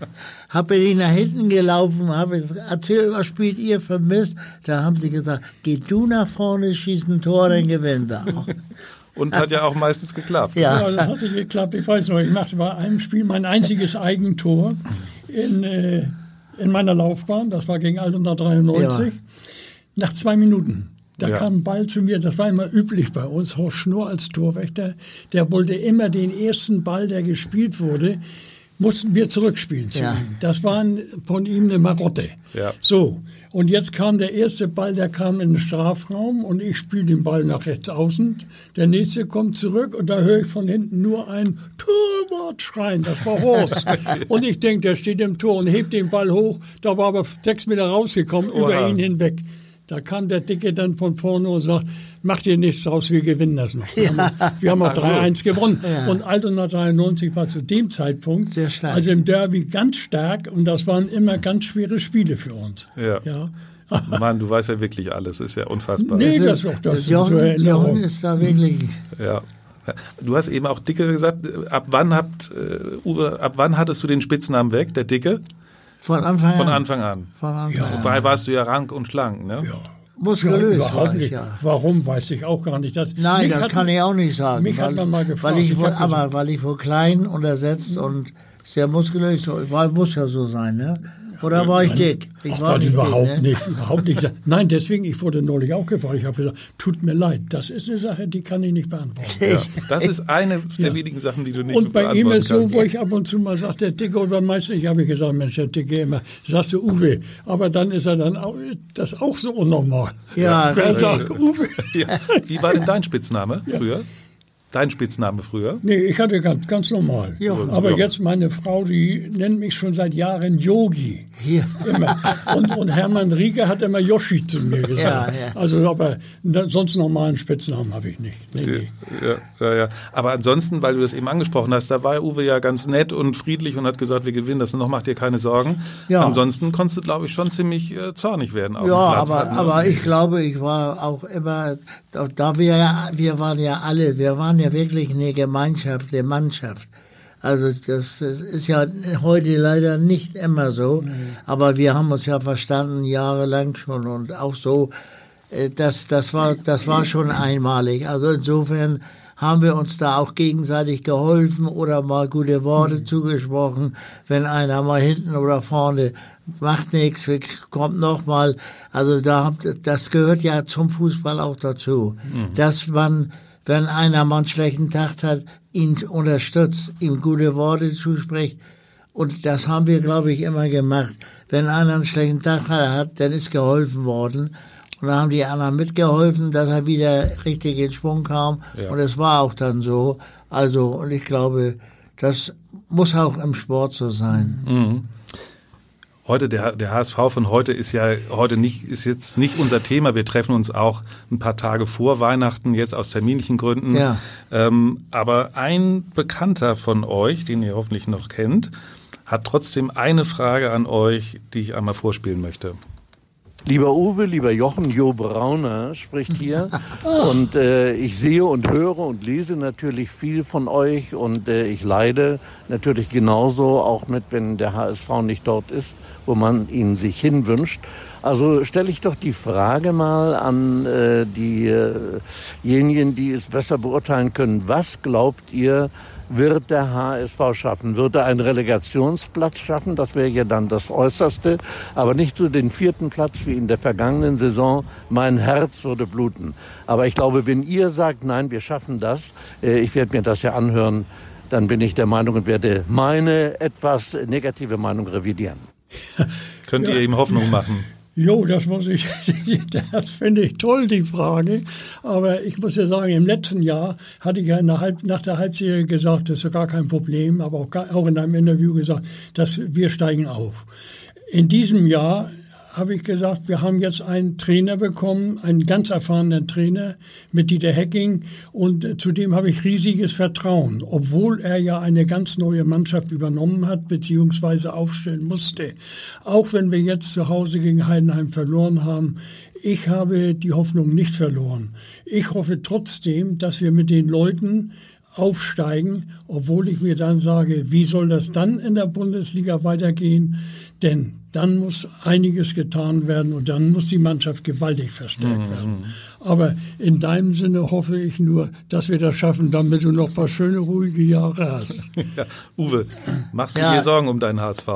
habe ich nach hinten gelaufen, habe gesagt, erzähl, was spielt ihr für Mist? Da haben sie gesagt, geh du nach vorne, schieß ein Tor, dann gewinnen wir auch. Und hat ja auch meistens geklappt. Ja, Ja, das hat sich geklappt. Ich weiß noch, ich machte bei einem Spiel mein einziges Eigentor in, äh, in meiner Laufbahn. Das war gegen Altona 93. Ja. Nach zwei Minuten. Da Ja. kam ein Ball zu mir, das war immer üblich bei uns, Horst Schnurr als Torwächter, der wollte immer den ersten Ball, der gespielt wurde, mussten wir zurückspielen zu Ja. ihm. Das war ein- von ihm eine Marotte. Ja. So, und jetzt kam der erste Ball, der kam in den Strafraum und ich spiele den Ball nach rechts außen. Der nächste kommt zurück und da höre ich von hinten nur ein Torwart schreien. Das war Horst. und ich denke, der steht im Tor und hebt den Ball hoch. Da war aber sechs Meter rausgekommen, über ihn hinweg. Da kam der Dicke dann von vorne und sagt, macht ihr nichts draus, wir gewinnen das noch. Wir haben, wir haben auch 3-1 gewonnen. Und Altona 93 war zu dem Zeitpunkt, Sehr stark. also im Derby ganz stark und das waren immer ganz schwere Spiele für uns. Ja. ja. Mann, du weißt ja wirklich alles, ist ja unfassbar. Nee, das ist auch das das zur Jochen. Jochen ist da wirklich, Ja. Du hast eben auch Dicke gesagt, ab wann habt, äh, Uwe, ab wann hattest du den Spitznamen weg, der Dicke? von Anfang Von an. Anfang an. Von Anfang an. Wobei warst du ja rank und schlank, ne? Muskulös überhaupt war ich, ja. Warum, weiß ich auch gar nicht. Das, Nein, das hat- kann ich auch nicht sagen. mich hat man mal gefragt, Weil ich, ich wohl- aber weil ich wohl klein, untersetzt und sehr muskulös war, muss ja so sein, ne? Oder war ich dick? Ich Ach, war nicht überhaupt dick, ne? nicht, überhaupt nicht. Nein, deswegen, ich wurde neulich auch gefragt. Ich habe gesagt, tut mir leid, das ist eine Sache, die kann ich nicht beantworten. Ja. Das ist eine der wenigen Sachen, die du nicht Und bei ihm beantworten ist so, kannst. wo ich ab und zu mal sage, der Dicke oder Meister, ich habe gesagt, Mensch, der Dicke immer, sagst du Uwe. Aber dann ist er dann auch, das auch so unnormal. Ja, Wer sagt Uwe? ja. Wie war denn dein Spitzname früher? Dein Spitzname früher? Nee, ich hatte ganz, ganz normal. Jochen. Aber Jochen. jetzt meine Frau, die nennt mich schon seit Jahren Yogi. Immer. Und, und Hermann Rieger hat immer Yoshi zu mir gesagt. Ja, ja. Also, aber sonst normalen Spitznamen habe ich nicht. Nee, nee. Ja, ja, ja. Aber ansonsten, weil du das eben angesprochen hast, da war Uwe ja ganz nett und friedlich und hat gesagt, wir gewinnen das noch, mach dir keine Sorgen. Ja. Ansonsten konntest du, glaube ich, schon ziemlich äh, zornig werden auf Ja, dem Platz. aber, aber ich glaube, ich war auch immer, da, da wir ja, wir waren ja alle, wir waren ja wirklich eine Gemeinschaft, eine Mannschaft. Also das, das ist ja heute leider nicht immer so, aber wir haben uns ja verstanden jahrelang schon und auch so, äh, das, das war, das war schon einmalig. Also insofern haben wir uns da auch gegenseitig geholfen oder mal gute Worte zugesprochen, wenn einer mal hinten oder vorne macht nichts, kommt noch mal. Also da das gehört ja zum Fußball auch dazu, dass man, wenn einer mal einen schlechten Tag hat, ihn unterstützt, ihm gute Worte zuspricht. Und das haben wir, glaube ich, immer gemacht. Wenn einer einen schlechten Tag hat, dann ist geholfen worden. Und dann haben die anderen mitgeholfen, dass er wieder richtig in Schwung kam. Ja. Und es war auch dann so. Also, und ich glaube, das muss auch im Sport so sein. Heute, der, der HSV von heute ist ja heute nicht, ist jetzt nicht unser Thema. Wir treffen uns auch ein paar Tage vor Weihnachten, jetzt aus terminlichen Gründen. Ja. Ähm, aber ein Bekannter von euch, den ihr hoffentlich noch kennt, hat trotzdem eine Frage an euch, die ich einmal vorspielen möchte. Lieber Uwe, lieber Jochen, Jo Brauner spricht hier. und äh, ich sehe und höre und lese natürlich viel von euch und äh, ich leide natürlich genauso, auch mit, wenn der HSV nicht dort ist, wo man ihn sich hinwünscht. Also stelle ich doch die Frage mal an äh, diejenigen, die es besser beurteilen können. Was glaubt ihr, wird der HSV schaffen? Wird er einen Relegationsplatz schaffen? Das wäre ja dann das Äußerste. Aber nicht so den vierten Platz wie in der vergangenen Saison. Mein Herz würde bluten. Aber ich glaube, wenn ihr sagt, nein, wir schaffen das, äh, ich werde mir das ja anhören, dann bin ich der Meinung und werde meine etwas negative Meinung revidieren. Könnt ihr ihm Hoffnung machen? Jo, das muss ich, das finde ich toll, die Frage. Aber ich muss ja sagen, im letzten Jahr hatte ich ja nach der Halbserie gesagt, das ist ja gar kein Problem, aber auch in einem Interview gesagt, dass wir steigen auf. In diesem Jahr habe ich gesagt, wir haben jetzt einen Trainer bekommen, einen ganz erfahrenen Trainer mit Dieter Hecking und äh, zudem habe ich riesiges Vertrauen, obwohl er ja eine ganz neue Mannschaft übernommen hat beziehungsweise aufstellen musste. Auch wenn wir jetzt zu Hause gegen Heidenheim verloren haben, ich habe die Hoffnung nicht verloren. Ich hoffe trotzdem, dass wir mit den Leuten aufsteigen, obwohl ich mir dann sage, wie soll das dann in der Bundesliga weitergehen? Denn dann muss einiges getan werden und dann muss die Mannschaft gewaltig verstärkt mhm. werden. Aber in deinem Sinne hoffe ich nur, dass wir das schaffen, damit du noch ein paar schöne, ruhige Jahre hast. Ja, Uwe, machst du ja, dir Sorgen um deinen HSV?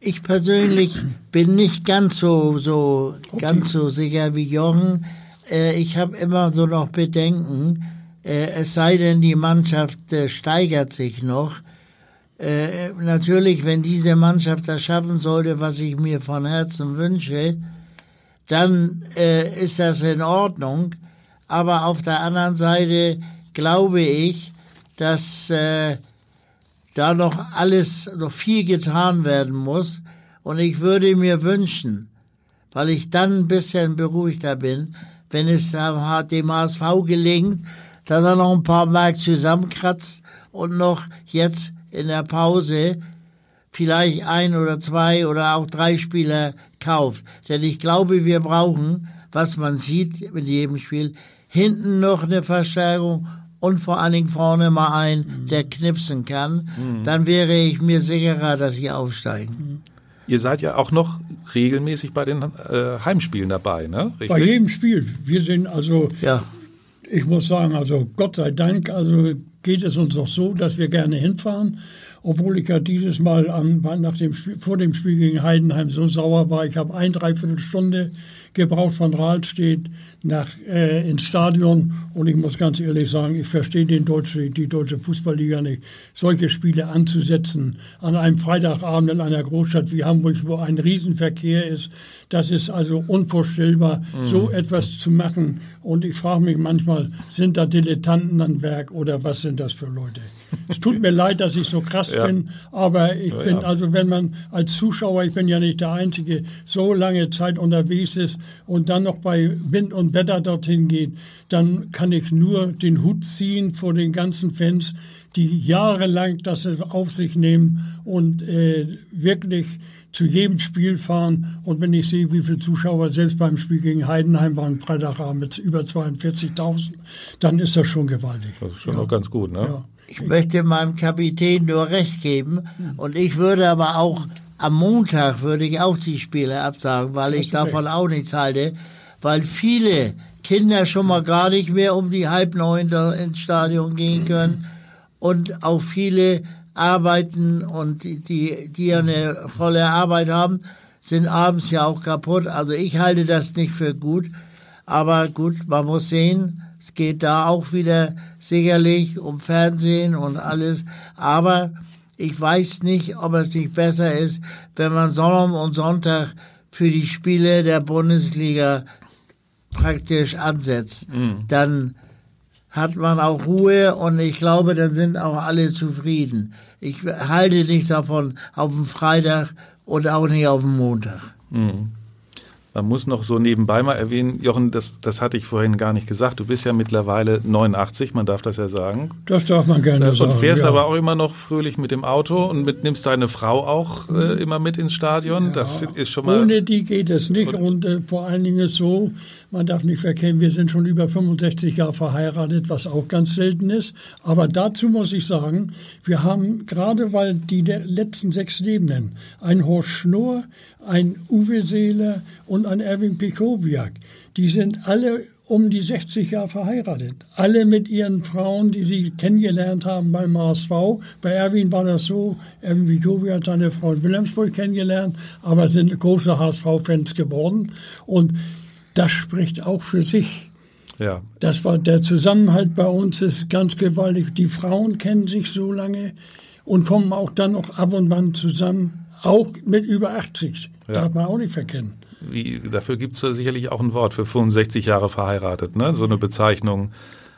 Ich persönlich bin nicht ganz so, so, okay. ganz so sicher wie Jochen. Äh, ich habe immer so noch Bedenken, äh, es sei denn, die Mannschaft äh, steigert sich noch äh, natürlich, wenn diese Mannschaft das schaffen sollte, was ich mir von Herzen wünsche, dann äh, ist das in Ordnung. Aber auf der anderen Seite glaube ich, dass äh, da noch alles, noch viel getan werden muss. Und ich würde mir wünschen, weil ich dann ein bisschen beruhigter bin, wenn es dem HSV gelingt, dass er noch ein paar Mark zusammenkratzt und noch jetzt in der Pause vielleicht ein oder zwei oder auch drei Spieler kauft. Denn ich glaube, wir brauchen, was man sieht mit jedem Spiel, hinten noch eine Verstärkung und vor allen Dingen vorne mal ein, der knipsen kann. Mhm. Dann wäre ich mir sicherer, dass sie aufsteigen. Ihr seid ja auch noch regelmäßig bei den äh, Heimspielen dabei, ne? Richtig? Bei jedem Spiel. Wir sind also, ja. ich muss sagen, also Gott sei Dank, also geht es uns auch so, dass wir gerne hinfahren. Obwohl ich ja dieses Mal am, nach dem Spiel, vor dem Spiel gegen Heidenheim so sauer war. Ich habe ein, dreiviertel Stunde gebraucht von Rahlstedt nach, äh, ins Stadion. Und ich muss ganz ehrlich sagen, ich verstehe den Deutsche, die deutsche Fußballliga nicht, solche Spiele anzusetzen an einem Freitagabend in einer Großstadt wie Hamburg, wo ein Riesenverkehr ist. Das ist also unvorstellbar, mhm. so etwas zu machen. Und ich frage mich manchmal, sind da Dilettanten an Werk oder was sind das für Leute? Es tut mir leid, dass ich so krass ja. bin, aber ich ja, bin, ja. also wenn man als Zuschauer, ich bin ja nicht der Einzige, so lange Zeit unterwegs ist und dann noch bei Wind und Wetter dorthin geht, dann kann ich nur den Hut ziehen vor den ganzen Fans, die jahrelang das auf sich nehmen und äh, wirklich zu jedem Spiel fahren. Und wenn ich sehe, wie viele Zuschauer selbst beim Spiel gegen Heidenheim waren, Freitagabend mit über 42.000, dann ist das schon gewaltig. Das ist schon ja. auch ganz gut, ne? Ja. Ich möchte meinem Kapitän nur recht geben. Und ich würde aber auch am Montag würde ich auch die Spiele absagen, weil ich davon auch nichts halte weil viele Kinder schon mal gar nicht mehr um die halb neun ins Stadion gehen können und auch viele arbeiten und die, die, die eine volle Arbeit haben, sind abends ja auch kaputt. Also ich halte das nicht für gut. Aber gut, man muss sehen, es geht da auch wieder sicherlich um Fernsehen und alles. Aber ich weiß nicht, ob es nicht besser ist, wenn man Sonntag und Sonntag für die Spiele der Bundesliga praktisch ansetzt, mhm. dann hat man auch Ruhe und ich glaube, dann sind auch alle zufrieden. Ich halte nichts davon auf dem Freitag und auch nicht auf dem Montag. Mhm. Man muss noch so nebenbei mal erwähnen, Jochen, das, das hatte ich vorhin gar nicht gesagt. Du bist ja mittlerweile 89, man darf das ja sagen. Das darf man gerne und sagen. Und fährst ja. aber auch immer noch fröhlich mit dem Auto und mit, nimmst deine Frau auch äh, immer mit ins Stadion. Ja. Das ist schon mal. Ohne die geht es nicht. Und äh, vor allen Dingen so, man darf nicht verkennen, wir sind schon über 65 Jahre verheiratet, was auch ganz selten ist. Aber dazu muss ich sagen, wir haben gerade weil die letzten sechs Lebenden, ein Horst Schnurr, ein Uwe Seeler und ein Erwin Pikowiak, die sind alle um die 60 Jahre verheiratet. Alle mit ihren Frauen, die sie kennengelernt haben beim HSV. Bei Erwin war das so, Erwin Pikowiak hat seine Frau in Wilhelmsburg kennengelernt, aber sind große HSV-Fans geworden. Und das spricht auch für sich. Ja. Das war der Zusammenhalt bei uns ist ganz gewaltig. Die Frauen kennen sich so lange und kommen auch dann noch ab und an zusammen, auch mit über 80. Ja. Darf man auch nicht verkennen. Wie, dafür gibt es sicherlich auch ein Wort für 65 Jahre verheiratet, ne? So eine Bezeichnung.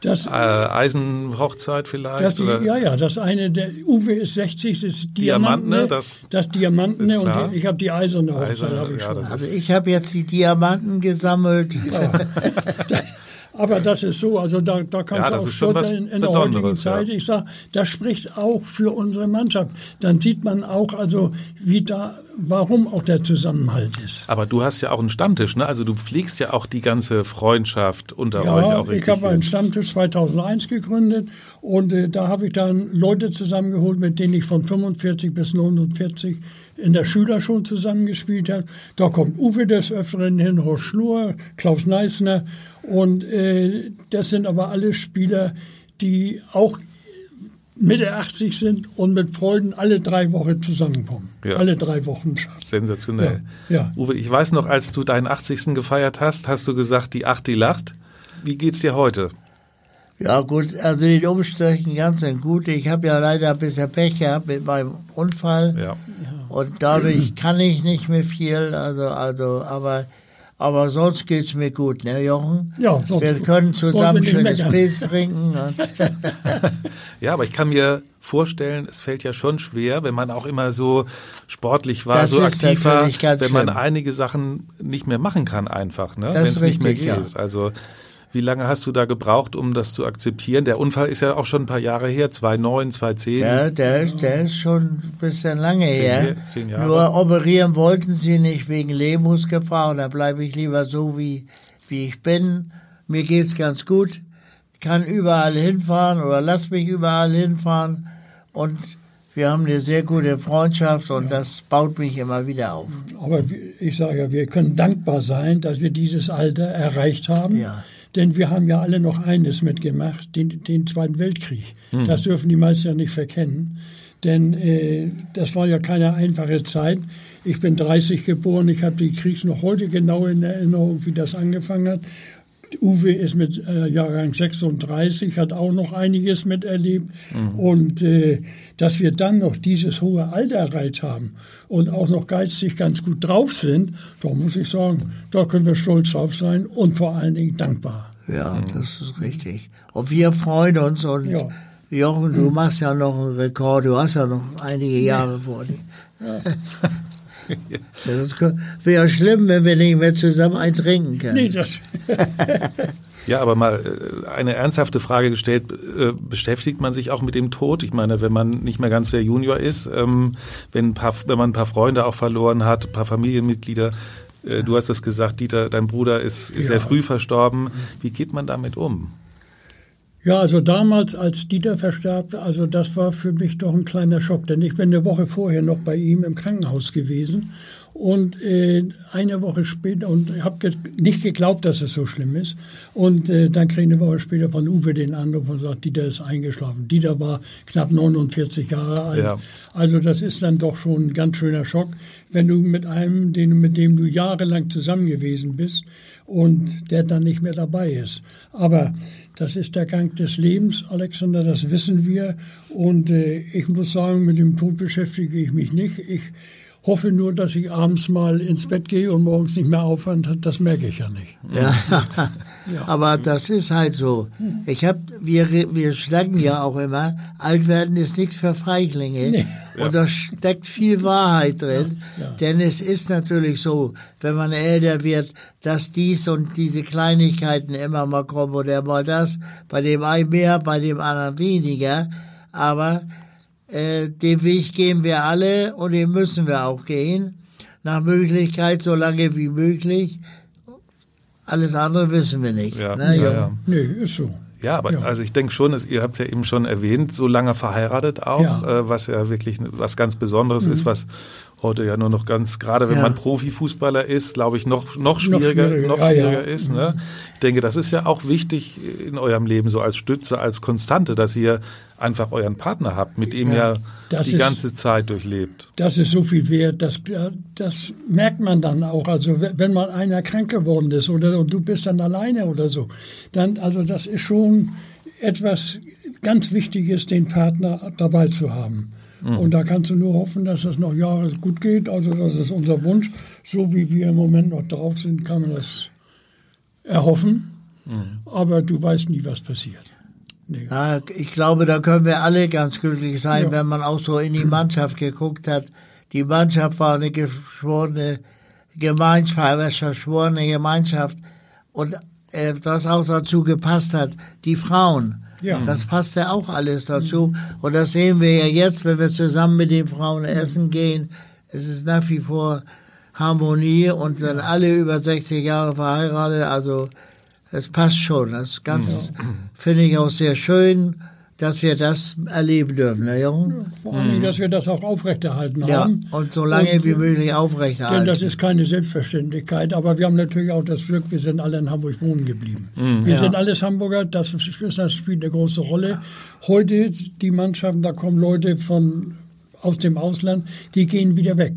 Das, äh, Eisenhochzeit vielleicht? Das, oder? Ja, ja, das eine, der Uwe ist 60, das ist Diamantene, Diamantene das, das Diamantene und ich habe die eiserne Hochzeit. Eiserne, ich ja, also ich habe jetzt die Diamanten gesammelt. Ja. Aber das ist so, also da, da kannst ja, du auch stolz in, in der heutigen Zeit. Ja. Ich sage, das spricht auch für unsere Mannschaft. Dann sieht man auch, also wie da, warum auch der Zusammenhalt ist. Aber du hast ja auch einen Stammtisch, ne? Also du pflegst ja auch die ganze Freundschaft unter ja, euch auch richtig. Ich habe einen Stammtisch 2001 gegründet und äh, da habe ich dann Leute zusammengeholt, mit denen ich von 45 bis 49 in der Schüler schon zusammengespielt habe. Da kommt Uwe des Öfteren hin, Horst Schnur, Klaus Neisner und äh, das sind aber alle Spieler, die auch Mitte 80 sind und mit Freuden alle drei Wochen zusammenkommen. Ja. Alle drei Wochen. Sensationell. Ja. ja. Uwe, ich weiß noch, als du deinen 80. gefeiert hast, hast du gesagt, die Acht, die lacht. Wie geht's dir heute? Ja gut, also die Umstrichen ganz gut. Ich habe ja leider bisher Pech gehabt mit meinem Unfall. Ja. Und dadurch kann ich nicht mehr viel. Also, also, aber aber sonst geht's mir gut, ne, Jochen? Ja, sonst Wir können zusammen schönes Pilz trinken. ja, aber ich kann mir vorstellen, es fällt ja schon schwer, wenn man auch immer so sportlich war, das so aktiv war, wenn man einige Sachen nicht mehr machen kann einfach, ne? wenn es nicht mehr geht. Ja. Also wie lange hast du da gebraucht, um das zu akzeptieren? Der Unfall ist ja auch schon ein paar Jahre her, 2009, 2010. Ja, der ist, der ist schon ein bisschen lange zehn, her. Zehn Jahre. Nur operieren wollten sie nicht wegen Lebensgefahr und da bleibe ich lieber so, wie, wie ich bin. Mir geht's ganz gut. Ich kann überall hinfahren oder lass mich überall hinfahren und wir haben eine sehr gute Freundschaft und ja. das baut mich immer wieder auf. Aber ich sage ja, wir können dankbar sein, dass wir dieses Alter erreicht haben. Ja. Denn wir haben ja alle noch eines mitgemacht, den, den Zweiten Weltkrieg. Mhm. Das dürfen die meisten ja nicht verkennen. Denn äh, das war ja keine einfache Zeit. Ich bin 30 geboren, ich habe die Kriegs noch heute genau in Erinnerung, wie das angefangen hat. Uwe ist mit äh, Jahrgang 36, hat auch noch einiges miterlebt. Mhm. Und äh, dass wir dann noch dieses hohe Alter erreicht haben und auch noch geistig ganz gut drauf sind, da muss ich sagen, da können wir stolz drauf sein und vor allen Dingen dankbar. Ja, mhm. das ist richtig. Und wir freuen uns und ja. Jochen, du mhm. machst ja noch einen Rekord, du hast ja noch einige Jahre vor dir. Ja. Das wäre schlimm, wenn wir nicht mehr zusammen ein trinken können. Nee, das Ja, aber mal äh, eine ernsthafte Frage gestellt, äh, beschäftigt man sich auch mit dem Tod? Ich meine, wenn man nicht mehr ganz der Junior ist, ähm, wenn, ein paar, wenn man ein paar Freunde auch verloren hat, ein paar Familienmitglieder, äh, du hast es gesagt, Dieter, dein Bruder ist, ist ja. sehr früh verstorben. Wie geht man damit um? Ja, also damals, als Dieter verstarb, also das war für mich doch ein kleiner Schock, denn ich bin eine Woche vorher noch bei ihm im Krankenhaus gewesen und äh, eine Woche später, und ich habe ge nicht geglaubt, dass es so schlimm ist. Und äh, dann kriege ich eine Woche später von Uwe den Anruf und sagt, Dieter ist eingeschlafen. Dieter war knapp 49 Jahre alt. Ja. Also das ist dann doch schon ein ganz schöner Schock, wenn du mit einem, den, mit dem du jahrelang zusammen gewesen bist und der dann nicht mehr dabei ist. Aber das ist der Gang des Lebens, Alexander, das wissen wir. Und äh, ich muss sagen, mit dem Tod beschäftige ich mich nicht. Ich hoffe nur, dass ich abends mal ins Bett gehe und morgens nicht mehr aufhören. Das merke ich ja nicht. Ja. ja. Aber das ist halt so. Ich hab, wir, wir schlagen ja auch immer, alt werden ist nichts für Feiglinge. Nee. Und da steckt viel Wahrheit drin. Ja. Denn es ist natürlich so, wenn man älter wird, dass dies und diese Kleinigkeiten immer mal kommen oder mal das, bei dem einen mehr, bei dem anderen weniger. Aber äh, den Weg gehen wir alle und den müssen wir auch gehen. Nach Möglichkeit so lange wie möglich. Alles andere wissen wir nicht. Ja, ne, ja, ja. Nee, ist so. Ja, aber ja. also ich denke schon, ihr habt es ja eben schon erwähnt, so lange verheiratet auch, ja. Äh, was ja wirklich was ganz Besonderes mhm. ist, was heute ja nur noch ganz, gerade wenn ja. man Profifußballer ist, glaube ich, noch, noch schwieriger, noch schwieriger, noch schwieriger ist. Ne? Ich denke, das ist ja auch wichtig in eurem Leben, so als Stütze, als Konstante, dass ihr einfach euren Partner habt, mit dem ja, ihr die ist, ganze Zeit durchlebt. Das ist so viel wert, das, das merkt man dann auch. Also wenn mal einer krank geworden ist oder und du bist dann alleine oder so, dann, also das ist schon etwas ganz Wichtiges, den Partner dabei zu haben. Mhm. Und da kannst du nur hoffen, dass das noch Jahre gut geht. Also das ist unser Wunsch. So wie wir im Moment noch drauf sind, kann man das erhoffen. Mhm. Aber du weißt nie, was passiert. Nee. Ja, ich glaube, da können wir alle ganz glücklich sein, ja. wenn man auch so in die Mannschaft geguckt hat. Die Mannschaft war eine geschworene Gemeinschaft, eine verschworene Gemeinschaft. Und äh, was auch dazu gepasst hat, die Frauen. Ja. Das passt ja auch alles dazu. Und das sehen wir ja jetzt, wenn wir zusammen mit den Frauen essen gehen. Es ist nach wie vor Harmonie und dann alle über 60 Jahre verheiratet. Also es passt schon. Das ganz ja. finde ich auch sehr schön, dass wir das erleben dürfen, ne, Jungen? Vor allem, mhm. dass wir das auch aufrechterhalten haben. Ja, und so lange und, wie möglich aufrechterhalten. Denn das ist keine Selbstverständlichkeit, aber wir haben natürlich auch das Glück, wir sind alle in Hamburg wohnen geblieben. Mhm. Wir ja. sind alles Hamburger, das, das spielt eine große Rolle. Heute die Mannschaften, da kommen Leute von aus dem Ausland, die gehen wieder weg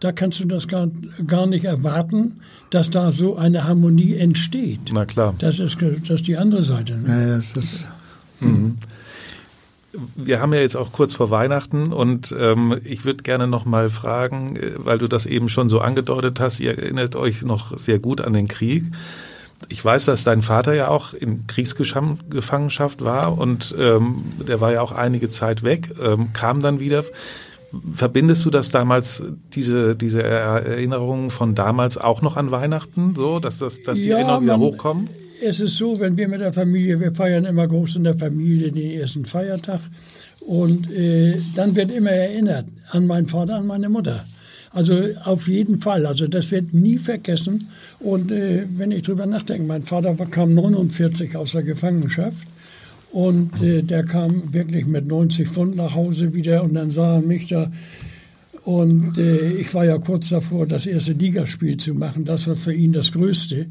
da kannst du das gar, gar nicht erwarten, dass da so eine Harmonie entsteht. Na klar. Das ist, das ist die andere Seite. Ne? Ja, das ist. Mhm. Wir haben ja jetzt auch kurz vor Weihnachten und ähm, ich würde gerne noch mal fragen, äh, weil du das eben schon so angedeutet hast, ihr erinnert euch noch sehr gut an den Krieg. Ich weiß, dass dein Vater ja auch in Kriegsgefangenschaft war und ähm, der war ja auch einige Zeit weg, ähm, kam dann wieder. Verbindest du das damals, diese, diese Erinnerungen von damals auch noch an Weihnachten, so, dass, das, dass die ja, Erinnerungen wieder hochkommen? Es ist so, wenn wir mit der Familie, wir feiern immer groß in der Familie den ersten Feiertag und äh, dann wird immer erinnert an meinen Vater, an meine Mutter. Also auf jeden Fall, also das wird nie vergessen. Und äh, wenn ich drüber nachdenke, mein Vater kam 49 aus der Gefangenschaft und äh, der kam wirklich mit 90 Pfund nach Hause wieder und dann sah er mich da. Und äh, ich war ja kurz davor, das erste Ligaspiel zu machen. Das war für ihn das Größte.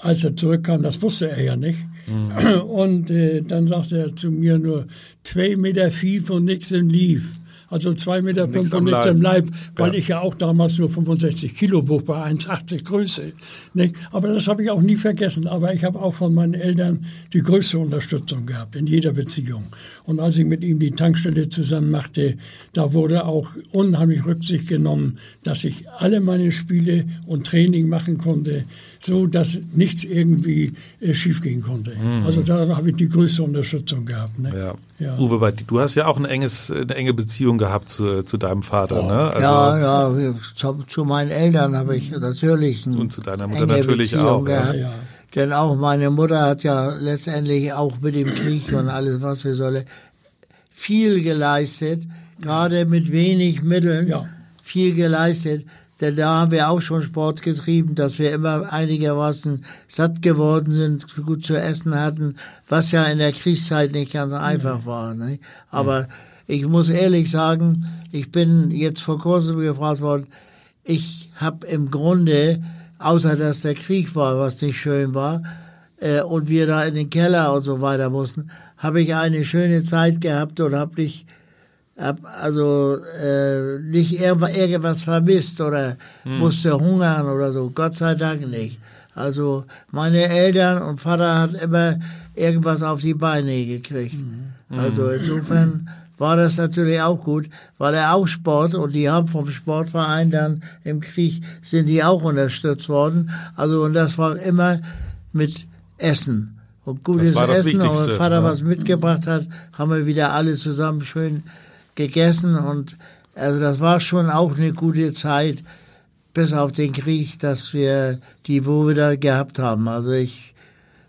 Als er zurückkam, das wusste er ja nicht. Mhm. Und äh, dann sagte er zu mir nur, zwei Meter Fief und nichts im Lief also 2,5 Meter fünf und nichts im Leib, weil ja. ich ja auch damals nur 65 Kilo wog bei 1,80 Größe. Nicht? Aber das habe ich auch nie vergessen. Aber ich habe auch von meinen Eltern die größte Unterstützung gehabt in jeder Beziehung. Und als ich mit ihm die Tankstelle zusammen machte, da wurde auch unheimlich Rücksicht genommen, dass ich alle meine Spiele und Training machen konnte so dass nichts irgendwie äh, schiefgehen konnte. Mhm. Also da habe ich die größte Unterstützung gehabt. Ne? Ja. ja. Uwe, du hast ja auch ein enges, eine enge Beziehung gehabt zu, zu deinem Vater, oh. ne? Also, ja, ja, zu, zu, meinen Eltern habe ich natürlich eine Und zu deiner Mutter natürlich Beziehung auch. Gehabt. Ja, ja. Denn auch meine Mutter hat ja letztendlich auch mit dem Krieg und alles, was wir sollen, viel geleistet, gerade mit wenig Mitteln, ja. viel geleistet. Denn da haben wir auch schon Sport getrieben, dass wir immer einigermaßen satt geworden sind, gut zu essen hatten, was ja in der Kriegszeit nicht ganz einfach war. Ne? Aber ich muss ehrlich sagen, ich bin jetzt vor kurzem gefragt worden, ich habe im Grunde, außer dass der Krieg war, was nicht schön war, äh, und wir da in den Keller und so weiter mussten, habe ich eine schöne Zeit gehabt und habe nicht hab also äh, nicht irgendwas vermisst oder hm. musste hungern oder so. Gott sei Dank nicht. Also meine Eltern und Vater hat immer irgendwas auf die Beine gekriegt. Mhm. Also insofern war das natürlich auch gut, weil er auch Sport und die haben vom Sportverein dann im Krieg sind die auch unterstützt worden. Also und das war immer mit Essen und gutes Essen. Und Vater ja. was mitgebracht hat, haben wir wieder alle zusammen schön gegessen und also das war schon auch eine gute Zeit, bis auf den Krieg, dass wir die wo wir da gehabt haben. Also ich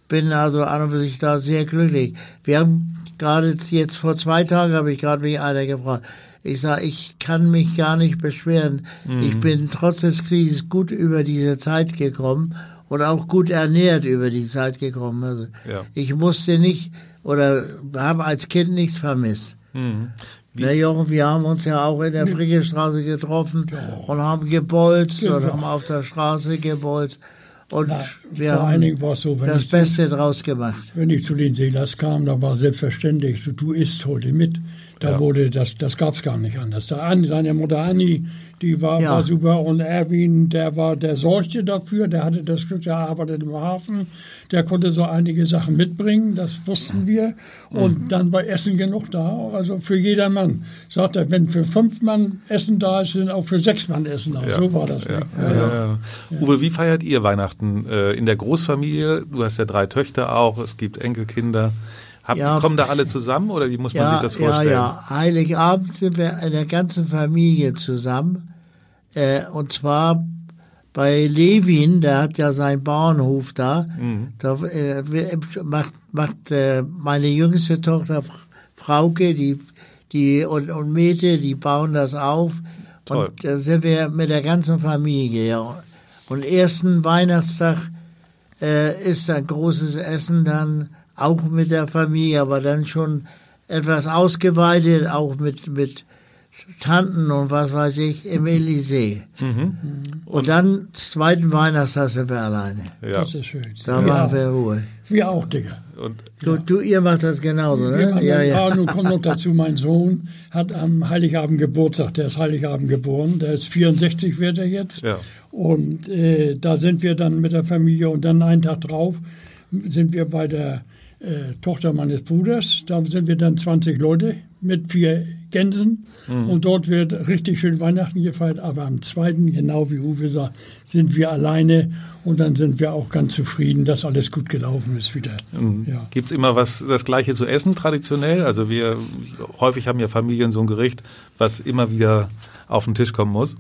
bin also an und für sich da sehr glücklich. Wir haben gerade jetzt vor zwei Tagen habe ich gerade mich einer gefragt. Ich sage, ich kann mich gar nicht beschweren. Mhm. Ich bin trotz des Krieges gut über diese Zeit gekommen und auch gut ernährt über die Zeit gekommen. Also ja. ich musste nicht oder habe als Kind nichts vermisst. Mhm. Ne, Jochen, wir haben uns ja auch in der Frickestraße getroffen ja. und haben gebolzt genau. und haben auf der Straße gebolzt. Und Na, wir es so, wenn das Beste zu, draus gemacht. Wenn ich zu den Seelers kam, da war selbstverständlich, du, du isst heute mit. Da Ja. wurde, das, das gab es gar nicht anders. Da Anni, seine Mutter Anni, die war, Ja. war super und Erwin, der war, der sorgte dafür, der hatte das Glück, der arbeitet im Hafen, der konnte so einige Sachen mitbringen, das wussten wir. Und dann war Essen genug da, also für jedermann. Sagt er, wenn für fünf Mann Essen da ist, sind auch für sechs Mann Essen da. So war das. Ja, ja, ja. Uwe, wie feiert ihr Weihnachten? Äh, in der Großfamilie, du hast ja drei Töchter auch, es gibt Enkelkinder. Habt, Ja. Kommen da alle zusammen oder wie muss man sich das vorstellen? Ja, ja. Heiligabend sind wir in der ganzen Familie zusammen. Äh, und zwar bei Levin, der hat ja seinen Bauernhof da. Mhm. Da äh, macht, macht äh, meine jüngste Tochter Frauke die, die, und, und Mete, die bauen das auf. Toll. Und da sind wir mit der ganzen Familie. Ja. Und ersten Weihnachtstag äh, ist ein großes Essen dann auch mit der Familie, aber dann schon etwas ausgeweitet, auch mit, mit Tanten und was weiß ich im Elysee. Und dann zweiten Weihnachtstag sind wir alleine. Ja. Das ist schön. Da ja, machen wir Ruhe. wir auch, Digga. Und Du, du, ihr macht das genauso, ne? Ja, ja. Ah, nun kommt noch dazu, mein Sohn hat am Heiligabend Geburtstag, der ist Heiligabend geboren, der ist 64 wird er jetzt. Ja. Und äh, da sind wir dann mit der Familie und dann einen Tag drauf sind wir bei der äh, Tochter meines Bruders. Da sind wir dann 20 Leute mit vier Gänsen und dort wird richtig schön Weihnachten gefeiert. Aber am zweiten, genau wie Uwe sagt, sind wir alleine und dann sind wir auch ganz zufrieden, dass alles gut gelaufen ist wieder. Ja. Gibt's immer was das Gleiche zu essen traditionell? Also wir häufig haben ja Familien so ein Gericht, was immer wieder auf den Tisch kommen muss.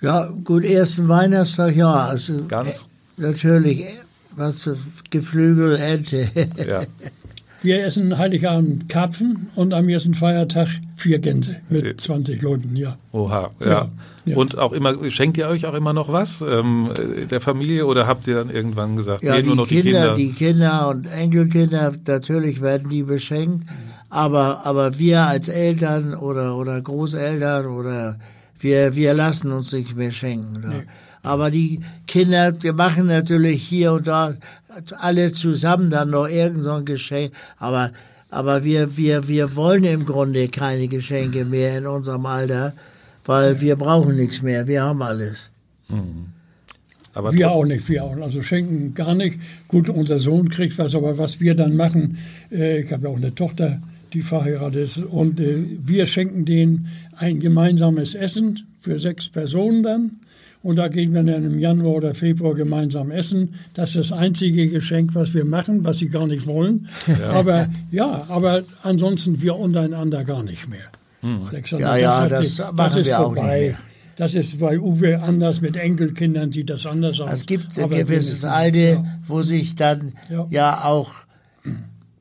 Ja, gut, ersten Weihnachtstag, ja. Also, Ganz. äh, natürlich, äh, was für Geflügel, Ente. Ja. Wir essen Heiligabend Karpfen und am ersten Feiertag vier Gänse mit 20 Leuten, ja. Oha, ja. Ja. Und auch immer, schenkt ihr euch auch immer noch was ähm, der Familie oder habt ihr dann irgendwann gesagt, Ja, nee, die, nur noch Kinder, die Kinder? die Kinder und Enkelkinder, natürlich werden die beschenkt, aber, aber wir als Eltern oder, oder Großeltern oder wir, wir lassen uns nicht mehr schenken. Da. Aber die Kinder, die machen natürlich hier und da alle zusammen dann noch irgend so ein Geschenk, aber, aber wir, wir, wir wollen im Grunde keine Geschenke mehr in unserem Alter, weil wir brauchen nichts mehr, wir haben alles. Aber Wir auch nicht, wir auch. nicht. Also schenken gar nicht. Gut, unser Sohn kriegt was, aber was wir dann machen, äh, ich habe ja auch eine Tochter, die verheiratet ist, und äh, wir schenken denen ein gemeinsames Essen für sechs Personen dann. Und da gehen wir dann im Januar oder Februar gemeinsam essen. Das ist das einzige Geschenk, was wir machen, was sie gar nicht wollen. Aber ja, aber ansonsten wir untereinander gar nicht mehr. Alexander, Ja, ja, das sich- ist wir auch nicht vorbei. mehr. Das ist bei Uwe anders, mit Enkelkindern sieht das anders aus. Es gibt ein gewisses Alter, wo sich dann Ja. ja. auch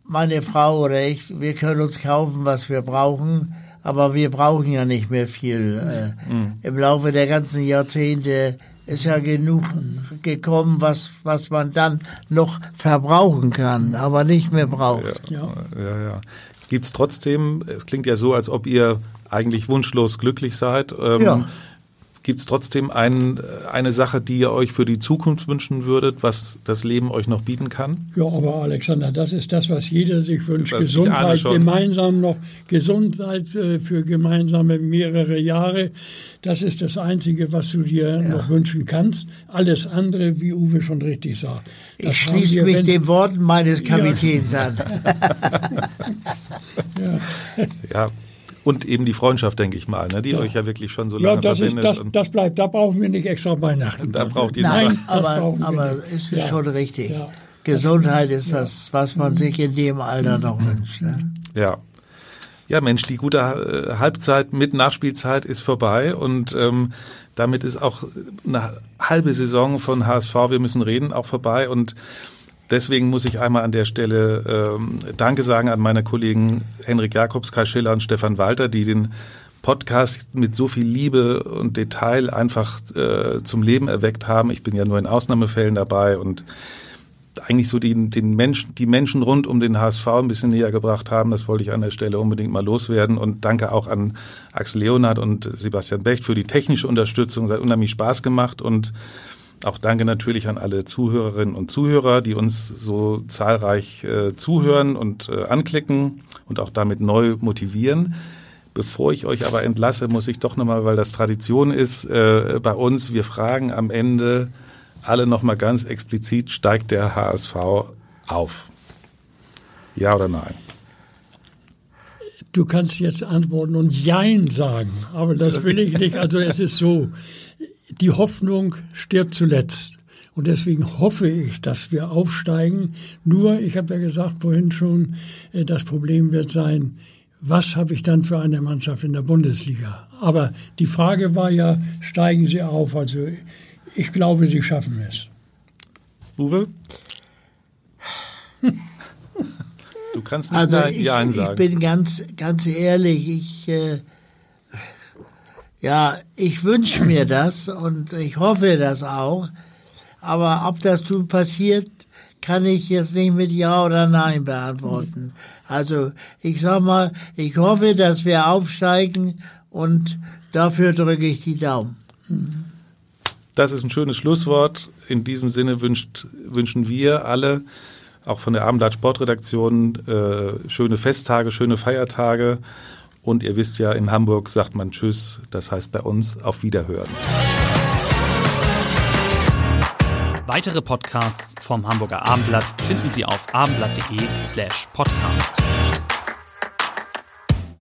meine Frau oder ich, wir können uns kaufen, was wir brauchen, aber wir brauchen ja nicht mehr viel. Äh, Im Laufe der ganzen Jahrzehnte ist ja genug gekommen, was, was man dann noch verbrauchen kann, aber nicht mehr braucht. Ja. Ja, ja. Gibt's trotzdem, es klingt ja so, als ob ihr eigentlich wunschlos glücklich seid. Ähm, Ja. Gibt es trotzdem ein, eine Sache, die ihr euch für die Zukunft wünschen würdet, was das Leben euch noch bieten kann? Ja, aber Alexander, das ist das, was jeder sich wünscht. Das- Gesundheit gemeinsam noch, Gesundheit äh, für gemeinsame mehrere Jahre. Das ist das Einzige, was du dir noch wünschen kannst. Alles andere, wie Uwe schon richtig sagt. das Ich schließe wir, mich wenn- den Worten meines Kapitäns an. Ja. Und eben die Freundschaft, denke ich mal, ne, die euch ja wirklich schon so Ja, lange das, ist, verbindet. das, und das bleibt. Da brauchen wir nicht extra Weihnachten. Da braucht ihr Nein, nicht. das aber, aber ist Ja. schon richtig. Ja. Gesundheit ist das, was man sich in dem Alter noch wünscht. Ne? Ja. Ja, Mensch, die gute äh, Halbzeit mit Nachspielzeit ist vorbei und ähm, damit ist auch eine halbe Saison von HSV, wir müssen reden, auch vorbei und deswegen muss ich einmal an der Stelle ähm, Danke sagen an meine Kollegen Henrik Jakobs, Kai Schiller und Stefan Walter, die den Podcast mit so viel Liebe und Detail einfach äh, zum Leben erweckt haben. Ich bin ja nur in Ausnahmefällen dabei und eigentlich so die, den Menschen, die Menschen rund um den HSV ein bisschen näher gebracht haben. Das wollte ich an der Stelle unbedingt mal loswerden. Und danke auch an Axel Leonard und Sebastian Becht für die technische Unterstützung. Es hat unheimlich Spaß gemacht. Und auch danke natürlich an alle Zuhörerinnen und Zuhörer, die uns so zahlreich äh, zuhören und äh, anklicken und auch damit neu motivieren. Bevor ich euch aber entlasse, muss ich doch nochmal, weil das Tradition ist äh, bei uns, wir fragen am Ende alle nochmal ganz explizit, steigt der HSV auf? Ja oder nein? Du kannst jetzt antworten und Jein sagen, aber das will ich nicht. Also es ist so, die Hoffnung stirbt zuletzt. Und deswegen hoffe ich, dass wir aufsteigen. Nur, ich habe ja gesagt vorhin schon, äh, das Problem wird sein, was habe ich dann für eine Mannschaft in der Bundesliga? Aber die Frage war ja, steigen sie auf? Also ich glaube, sie schaffen es. Uwe? Du kannst nicht Also ich, Ja ich sagen. bin ganz, ganz ehrlich, ich, äh, ja, ich wünsche mir das und ich hoffe das auch. Aber ob das so passiert, kann ich jetzt nicht mit Ja oder Nein beantworten. Also ich sag mal, ich hoffe, dass wir aufsteigen und dafür drücke ich die Daumen. Das ist ein schönes Schlusswort. In diesem Sinne wünscht, wünschen wir alle, auch von der Abendblatt Sportredaktion, äh, schöne Festtage, schöne Feiertage. Und ihr wisst ja, in Hamburg sagt man Tschüss, das heißt bei uns auf Wiederhören. Weitere Podcasts vom Hamburger Abendblatt finden Sie auf abendblatt.de slash podcast.